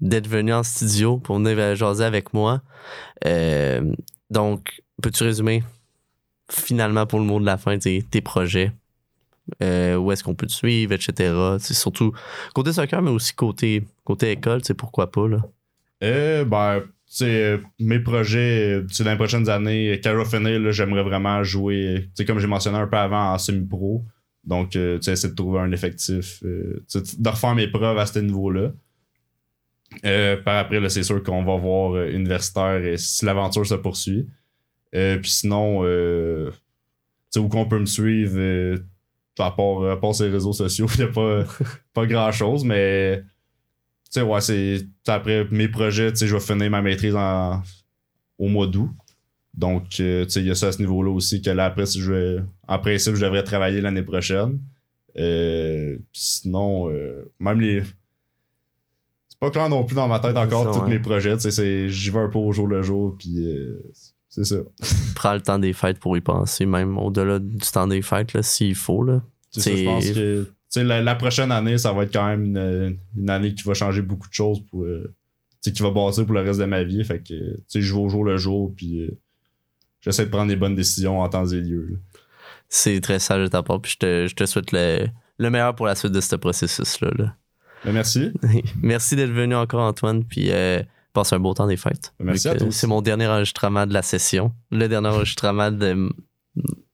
d'être venu en studio pour venir jaser avec moi. Euh, donc, peux-tu résumer finalement pour le mot de la fin tes, tes projets? Euh, où est-ce qu'on peut te suivre, etc. C'est surtout côté soccer, mais aussi côté, côté école, c'est pourquoi pas. Là? Euh, ben, euh, mes projets, euh, dans les prochaines années, là, j'aimerais vraiment jouer, euh, comme j'ai mentionné un peu avant, en semi-pro. Donc, euh, tu essayer de trouver un effectif, euh, de refaire mes preuves à ce niveau-là. Euh, par après, c'est sûr qu'on va voir universitaire si l'aventure se poursuit. Puis sinon, où qu'on peut me suivre, à part, à part ces réseaux sociaux, il n'y a pas, pas grand-chose, mais ouais, c'est. Après mes projets, je vais finir ma maîtrise en, au mois d'août. Donc, euh, tu sais, il y a ça à ce niveau-là aussi, que là, après, si je vais. En principe, je devrais travailler l'année prochaine. Euh, sinon, euh, même les. C'est pas clair non plus dans ma tête encore Ça, tous ouais. mes projets, tu sais, c'est- j'y vais un peu au jour le jour, puis euh, c'est ça. prends le temps des fêtes pour y penser, même au-delà du temps des fêtes, là, s'il faut. Là. Ça, je pense que tu sais, la, la prochaine année, ça va être quand même une, une année qui va changer beaucoup de choses pour euh, tu sais, qui va bâtir pour le reste de ma vie. Fait que tu sais, je vais au jour le jour puis j'essaie de prendre les bonnes décisions en temps et lieu. C'est très sage de ta part, puis je te, je te souhaite le, le meilleur pour la suite de ce processus-là. là. Mais merci. Merci d'être venu encore, Antoine, puis euh, passe un beau temps des fêtes. Merci Vu à toi C'est mon dernier enregistrement de la session, le dernier enregistrement de-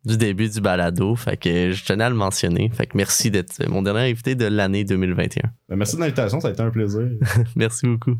du début du balado, fait que je tenais à le mentionner. Fait que merci d'être mon dernier invité de l'année 2021. Mais merci de l'invitation, ça a été un plaisir. Merci beaucoup.